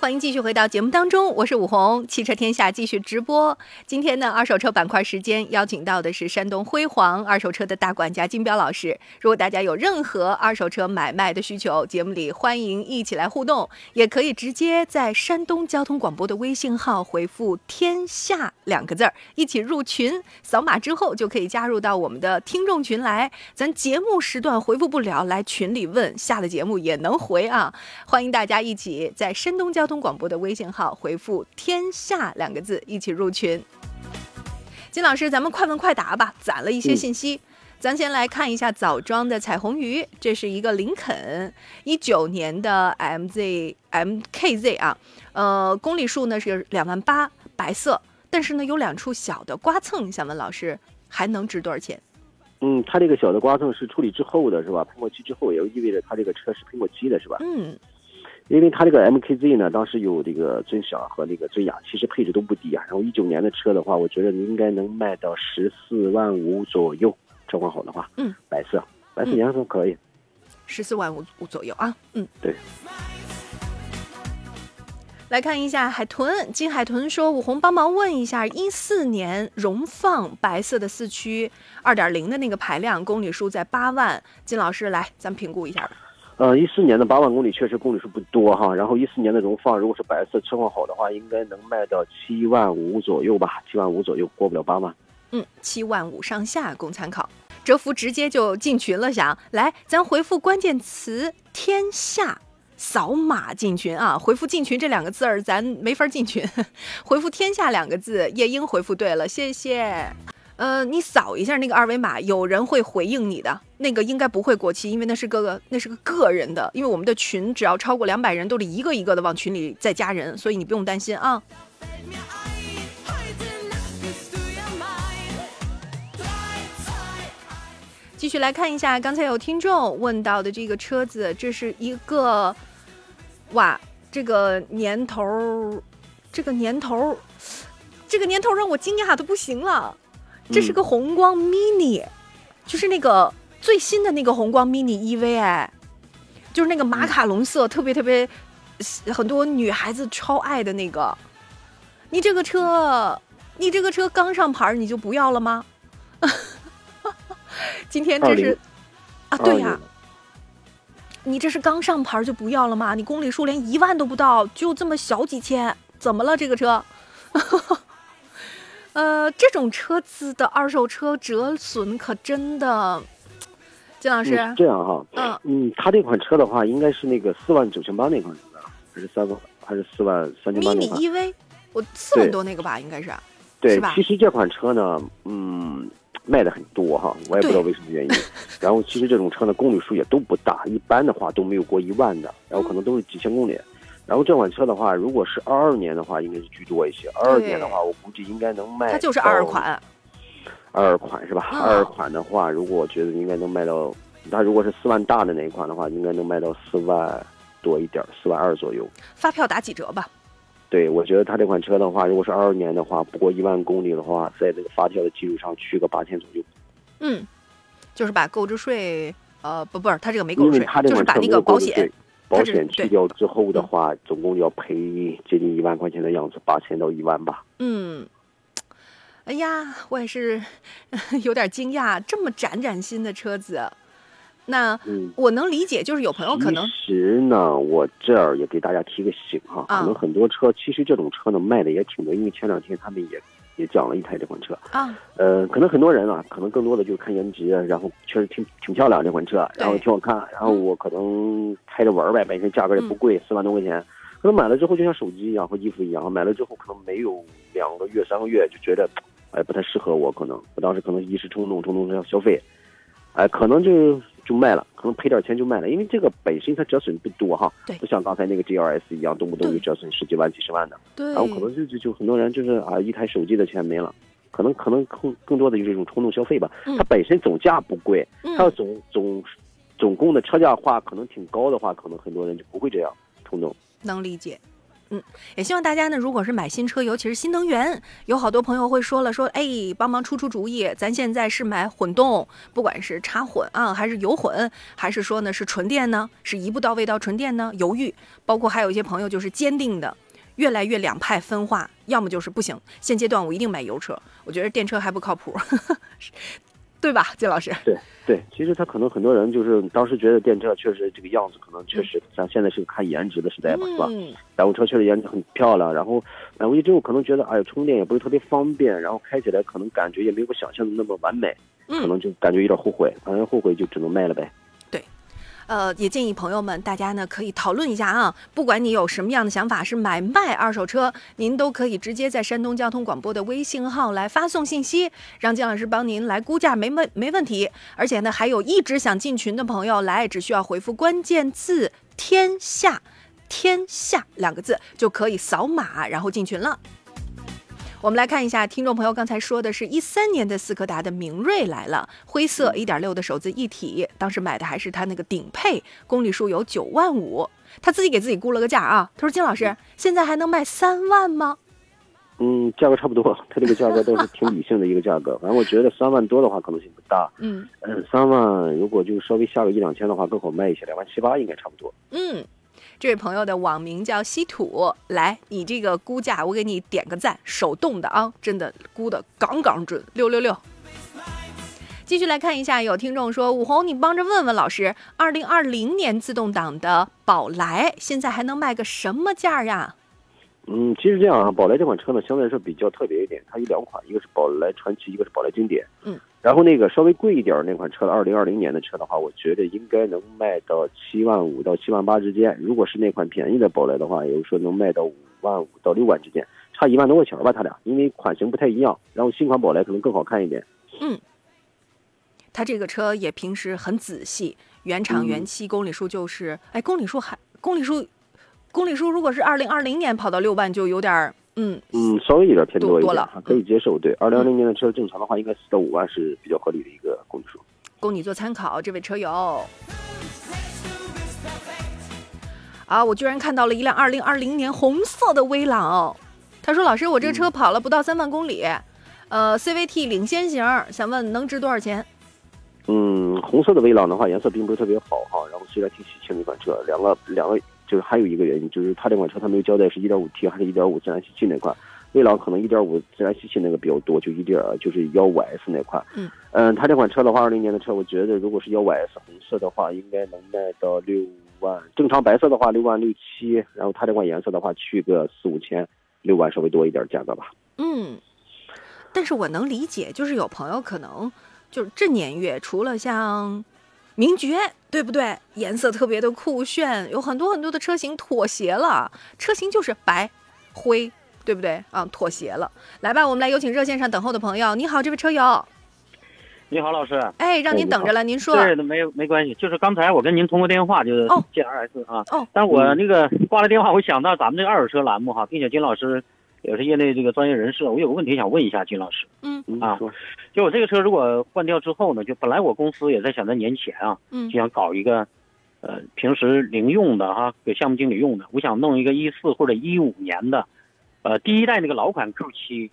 欢迎继续回到节目当中，我是武红，汽车天下继续直播。今天呢，二手车板块时间邀请到的是山东辉煌二手车的大管家金彪老师。如果大家有任何二手车买卖的需求，节目里欢迎一起来互动，也可以直接在山东交通广播的微信号回复“天下”两个字儿，一起入群。扫码之后就可以加入到我们的听众群来。咱节目时段回复不了，来群里问，下了节目也能回啊。欢迎大家一起在山东交。通广播的微信号回复“天下”两个字，一起入群。金老师，咱们快问快答吧，攒了一些信息。咱先来看一下枣庄的彩虹鱼，这是一个林肯一九年的 MZ MKZ 啊，呃，公里数呢是两万八，白色，但是呢有两处小的刮蹭，想问老师还能值多少钱？嗯，它这个小的刮蹭是处理之后的是吧？喷过漆之后，也就意味着它这个车是喷过漆的是吧？嗯。因为它这个 MKZ 呢，当时有这个尊享和那个尊雅，其实配置都不低啊。然后一九年的车的话，我觉得应该能卖到十四万五左右，车况好的话。嗯，白色，白色颜色可以。十四万五五左右啊，嗯，对。来看一下海豚，金海豚说：“武红帮忙问一下，一四年荣放白色的四驱，二点零的那个排量，公里数在八万。金老师来，咱们评估一下吧。”呃，一四年的八万公里确实公里数不多哈，然后一四年的荣放如果是白色车况好的话，应该能卖到七万五左右吧，七万五左右过不了八万。嗯，七万五上下供参考。哲福直接就进群了，想来咱回复关键词“天下”，扫码进群啊。回复进群这两个字儿，咱没法进群。回复“天下”两个字，叶英回复对了，谢谢。呃，你扫一下那个二维码，有人会回应你的。那个应该不会过期，因为那是个那是个个人的。因为我们的群只要超过两百人，都得一个一个的往群里再加人，所以你不用担心啊。继续来看一下，刚才有听众问到的这个车子，这是一个，哇，这个年头，这个年头，这个年头让我惊讶的不行了。这是个红光 mini，就是那个最新的那个红光 mini EV 哎，就是那个马卡龙色，特别特别很多女孩子超爱的那个。你这个车，你这个车刚上牌你就不要了吗？今天这是啊，对呀，你这是刚上牌就不要了吗？你公里数连一万都不到，就这么小几千，怎么了这个车？呃，这种车子的二手车折损可真的，金老师这样哈，嗯嗯，他这款车的话，应该是那个四万九千八那款车，还是三万，还是四万三千八那款？mini EV，我四万多那个吧，应该是，对，其实这款车呢，嗯，卖的很多哈，我也不知道为什么原因。然后其实这种车呢，公里数也都不大，一般的话都没有过一万的，然后可能都是几千公里。然后这款车的话，如果是二二年的话，应该是居多一些。二二年的话，我估计应该能卖。它就是二二款。二二款是吧？二二款的话，如果我觉得应该能卖到，它如果是四万大的那一款的话，应该能卖到四万多一点，四万二左右。发票打几折吧？对，我觉得它这款车的话，如果是二二年的话，不过一万公里的话，在这个发票的基础上去个八千左右。嗯，就是把购置税，呃，不，不是，它这个没购置税，就是把那个保险。保险去掉之后的话，总共要赔接近一万块钱的样子，八千到一万吧。嗯，哎呀，我也是 有点惊讶，这么崭崭新的车子，那我能理解，就是有朋友可能。其实呢，我这儿也给大家提个醒哈，可能很多车其实这种车呢卖的也挺多，因为前两天他们也。也讲了一台这款车啊，呃，可能很多人啊，可能更多的就是看颜值，然后确实挺挺漂亮这款车，然后挺好看，然后我可能开着玩呗，本身价格也不贵，四万多块钱，可能买了之后就像手机一样和衣服一样，买了之后可能没有两个月三个月就觉得哎，不太适合我，可能。我当时可能一时冲动，冲动要消费，哎，可能就就卖了，可能赔点钱就卖了，因为这个本身它折损不多哈，对不像刚才那个 GLS 一样，动不动就折损十几万、几十万的，对然后可能就就就很多人就是啊，一台手机的钱没了。可能可能更更多的就是一种冲动消费吧。嗯它本身总价不贵，嗯它要总总总共的车价话可能挺高的话，可能很多人就不会这样冲动。能理解。嗯，也希望大家呢，如果是买新车，尤其是新能源，有好多朋友会说了，说哎，帮忙出出主意，咱现在是买混动，不管是插混啊，还是油混，还是说呢是纯电呢，是一步到位到纯电呢？犹豫，包括还有一些朋友就是坚定的，越来越两派分化，要么就是不行，现阶段我一定买油车，我觉得电车还不靠谱，对吧，金老师？对对，其实他可能很多人就是当时觉得电车确实这个样子，可能确实像现在是个看颜值的时代嘛，是吧？嗯燃油车确实颜值很漂亮，然后买回去之后可能觉得哎呀充电也不是特别方便，然后开起来可能感觉也没有我想象的那么完美，可能就感觉有点后悔，反正后悔就只能卖了呗。呃，也建议朋友们，大家呢可以讨论一下啊。不管你有什么样的想法，是买卖二手车，您都可以直接在山东交通广播的微信号来发送信息，让姜老师帮您来估价，没问没问题。而且呢，还有一直想进群的朋友，来只需要回复关键字“天下”，天下两个字就可以扫码，然后进群了。我们来看一下，听众朋友刚才说的是一三年的斯柯达的明锐来了，灰色一点六的手自一体，当时买的还是它那个顶配，公里数有九万五，他自己给自己估了个价啊，他说金老师现在还能卖三万吗？嗯，价格差不多，它这个价格都是挺理性的一个价格。反正我觉得三万多的话可能性不大。嗯嗯，三万如果就稍微下个一两千的话更好卖一些，两万七八应该差不多。嗯，这位朋友的网名叫稀土，来，你这个估价我给你点个赞，手动的啊，真的估的杠杠准，六六六。继续来看一下，有听众说：“武红，你帮着问问老师，二零二零年自动挡的宝来现在还能卖个什么价呀嗯，其实这样啊，宝来这款车呢，相对来说比较特别一点，它有两款，一个是宝来传奇，一个是宝来经典。嗯，然后那个稍微贵一点那款车，二零二零年的车的话，我觉得应该能卖到七万五到七万八之间。如果是那款便宜的宝来的话，也就是说能卖到五万五到六万之间，差一万多块钱吧，它俩，因为款型不太一样。然后新款宝来可能更好看一点。？”嗯，他这个车也平时很仔细，原厂原漆，公里数就是，哎，公里数还公里数，公里数如果是二零二零年跑到六万，就有点儿，嗯，嗯，稍微有点偏多一点，可以接受。对，二零二零年的车正常的话，应该四到五万是比较合理的一个公里数。供你做参考，这位车友。啊，我居然看到了一辆二零二零年红色的威朗，他说：“老师，我这个车跑了不到三万公里，呃，CVT 领先型，想问能值多少钱？嗯，红色的威朗的话，颜色并不是特别好哈，然后虽然挺喜庆的一款车，两个两个就是还有一个原因，就是它这款车它没有交代是 1.5T 还是1.5自然吸气那款，威朗可能1.5自然吸气那个比较多，就一点就是幺五 S 那款。嗯嗯，它这款车的话，二零年的车，我觉得如果是幺五 S 红色的话，应该能卖到六万，正常白色的话六万六七，然后它这款颜色的话去个四五千，六万稍微多一点价格吧。嗯，但是我能理解，就是有朋友可能就是这年月，除了像名爵，对不对？颜色特别的酷炫，有很多很多的车型妥协了，车型就是白、灰，对不对？啊，妥协了。来吧，我们来有请热线上等候的朋友。你好，这位车友。你好，老师。哎，让您等着了，您说。对，没有没关系，就是刚才我跟您通过电话，就是哦 GLS 啊。哦。但我那个挂了电话，我想到咱们这个二手车栏目哈，并且金老师也是业内这个专业人士，我有个问题想问一下金老师。嗯。啊，就我这个车如果换掉之后呢，就本来我公司也在想在年前啊，嗯就想搞一个，呃，平时零用的哈，给项目经理用的，我想弄一个一四或者一五年的，呃，第一代那个老款 Q 七，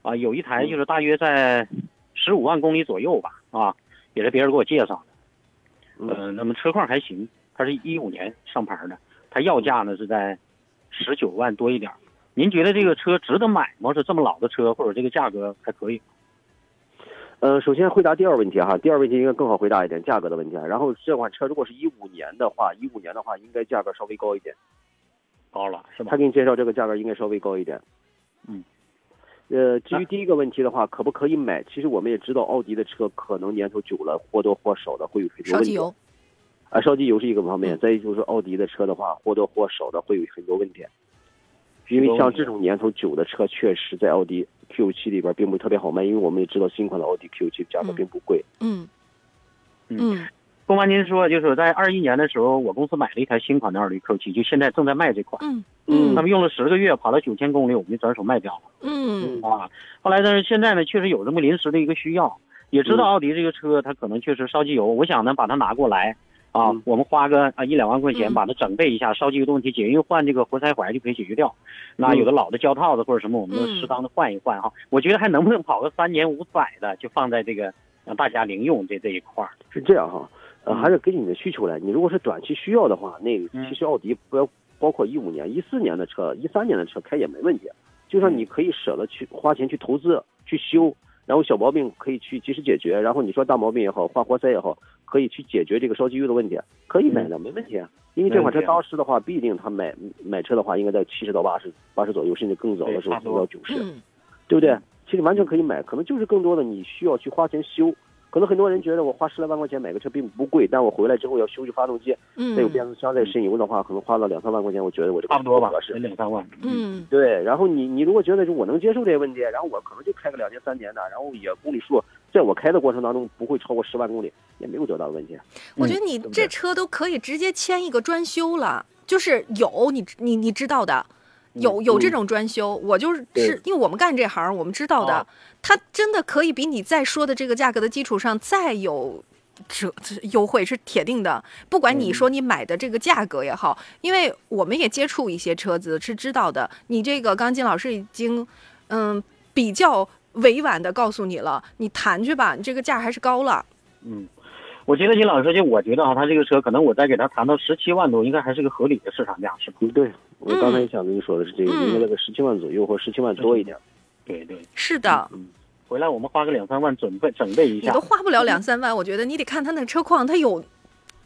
啊，有一台就是大约在十五万公里左右吧，啊，也是别人给我介绍的，呃，那么车况还行，它是一五年上牌的，它要价呢是在十九万多一点儿。您觉得这个车值得买吗？是这么老的车，或者这个价格还可以？呃，首先回答第二问题哈，第二问题应该更好回答一点，价格的问题啊。然后这款车如果是一五年的话，一五年的话应该价格稍微高一点，高了是吧？他给你介绍这个价格应该稍微高一点。嗯。呃，至于第一个问题的话，可不可以买？其实我们也知道，奥迪的车可能年头久了，或多或少的会有很多问题。烧机油。啊，烧机油是一个方面，再一就是奥迪的车的话，或多或少的会有很多问题。因为像这种年头久的车，确实在奥迪 Q 七里边并不特别好卖，因为我们也知道新款的奥迪 Q 七价格并不贵。嗯嗯，不瞒您说，就是在二一年的时候，我公司买了一台新款的奥迪 Q 七就现在正在卖这款。嗯嗯，那么用了十个月，跑了九千公里，我们就转手卖掉了。嗯啊，后来但是现在呢，确实有这么临时的一个需要，也知道奥迪这个车它可能确实烧机油，我想呢把它拿过来。啊，我们花个啊一两万块钱把它整备一下，烧机油的问题解决，因为换这个活塞环就可以解决掉。那有的老的胶套子或者什么，我们都适当的换一换哈。我觉得还能不能跑个三年五载的，就放在这个让大家零用这这一块儿。是这样哈，呃，还是根据你的需求来。你如果是短期需要的话，那其实奥迪不要包括一五年、一四年的车、一三年的车开也没问题，就算你可以舍得去花钱去投资去修。然后小毛病可以去及时解决，然后你说大毛病也好，换活塞也好，可以去解决这个烧机油的问题，可以买的，没问题啊。因为这款车当时的话，必定他买买车的话，应该在七十到八十八十左右，甚至更早的时候到九十，对不对？其实完全可以买，可能就是更多的你需要去花钱修。可能很多人觉得我花十来万块钱买个车并不贵，但我回来之后要修修发动机，再有变速箱再渗油的话，可能花了两三万块钱。我觉得我这差不多吧，是两三万。嗯，对。然后你你如果觉得是我能接受这些问题，然后我可能就开个两年三年的，然后也公里数在我开的过程当中不会超过十万公里，也没有多大的问题。我觉得你这车都可以直接签一个专修了，就是有你你你知道的。有有这种专修，我就是是因为我们干这行，我们知道的，它真的可以比你在说的这个价格的基础上再有折优惠是铁定的。不管你说你买的这个价格也好，因为我们也接触一些车子是知道的。你这个刚金老师已经嗯比较委婉的告诉你了，你谈去吧，你这个价还是高了。嗯，我觉得金老师就我觉得啊，他这个车可能我再给他谈到十七万多，应该还是个合理的市场价，是吧？嗯，对。我刚才也想跟你说的是这个，应该在个十七万左右或十七万多一点。对对，是的。嗯，回来我们花个两三万准备准备一下。你都花不了两三万，我觉得你得看他那车况，他有，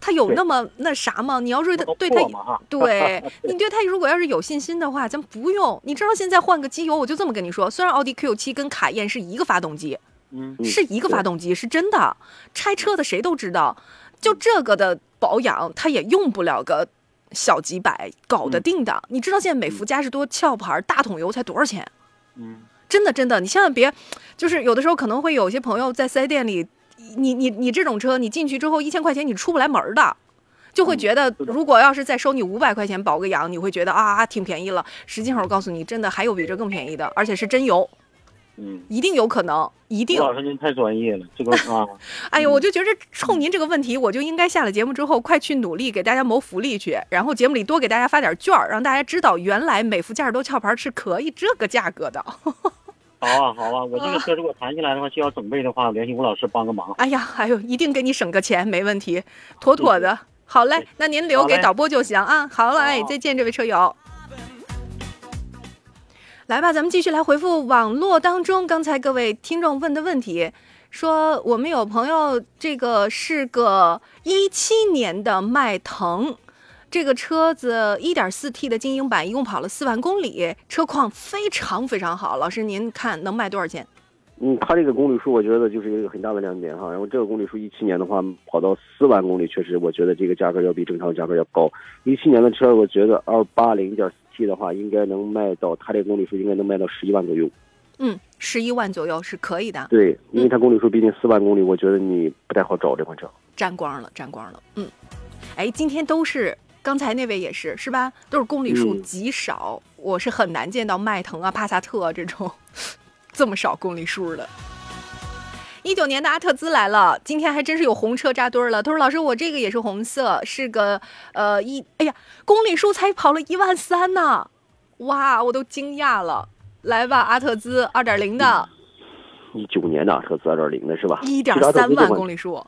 他有那么那啥吗？你要是对他，对 你对他如果要是有信心的话，咱不用。你知道现在换个机油，我就这么跟你说，虽然奥迪 Q 七跟卡宴是一个发动机，嗯，是一个发动机，是真的。拆车的谁都知道，就这个的保养，他也用不了个。小几百搞得定的，你知道现在美孚嘉实多壳牌大桶油才多少钱？嗯，真的真的，你千万别，就是有的时候可能会有些朋友在四 S 店里，你你你这种车，你进去之后一千块钱你出不来门的，就会觉得如果要是再收你五百块钱保个养，你会觉得啊挺便宜了。实际上我告诉你，真的还有比这更便宜的，而且是真油。嗯，一定有可能，一定。老师您太专业了，这个 啊。哎呦，我就觉得冲您这个问题，我就应该下了节目之后，快去努力给大家谋福利去，然后节目里多给大家发点券儿，让大家知道原来美孚嘉实多壳牌是可以这个价格的。好啊，好啊，我这个车如果谈下来的话，需要准备的话，联系吴老师帮个忙。哎呀，哎呦，一定给你省个钱，没问题，妥妥的。好嘞，那您留给导播就行啊。好了，哎，再见，这位车友。来吧，咱们继续来回复网络当中刚才各位听众问的问题。说我们有朋友，这个是个一七年的迈腾，这个车子 1.4T 的精英版，一共跑了四万公里，车况非常非常好。老师，您看能卖多少钱？嗯，它这个公里数我觉得就是一个很大的亮点哈。然后这个公里数一七年的话，跑到四万公里，确实我觉得这个价格要比正常价格要高。一七年的车，我觉得二八零点四 T 的话，应该能卖到它这个公里数应该能卖到十一万左右。嗯，十一万左右是可以的。对，因为它公里数毕竟四万公里，我觉得你不太好找这款车。沾光了，沾光了。嗯，哎，今天都是刚才那位也是是吧？都是公里数极少，我是很难见到迈腾啊、帕萨特这种这么少公里数的。一九年的阿特兹来了，今天还真是有红车扎堆儿了。他说：“老师，我这个也是红色，是个呃一，哎呀，公里数才跑了一万三呢，哇，我都惊讶了。”来吧，阿特兹二点零的，一九年的阿特兹二点零的是吧？一点三万公里数。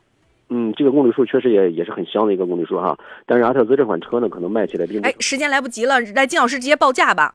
嗯，这个公里数确实也也是很香的一个公里数哈。但是阿特兹这款车呢，可能卖起来并不。哎，时间来不及了，来金老师直接报价吧。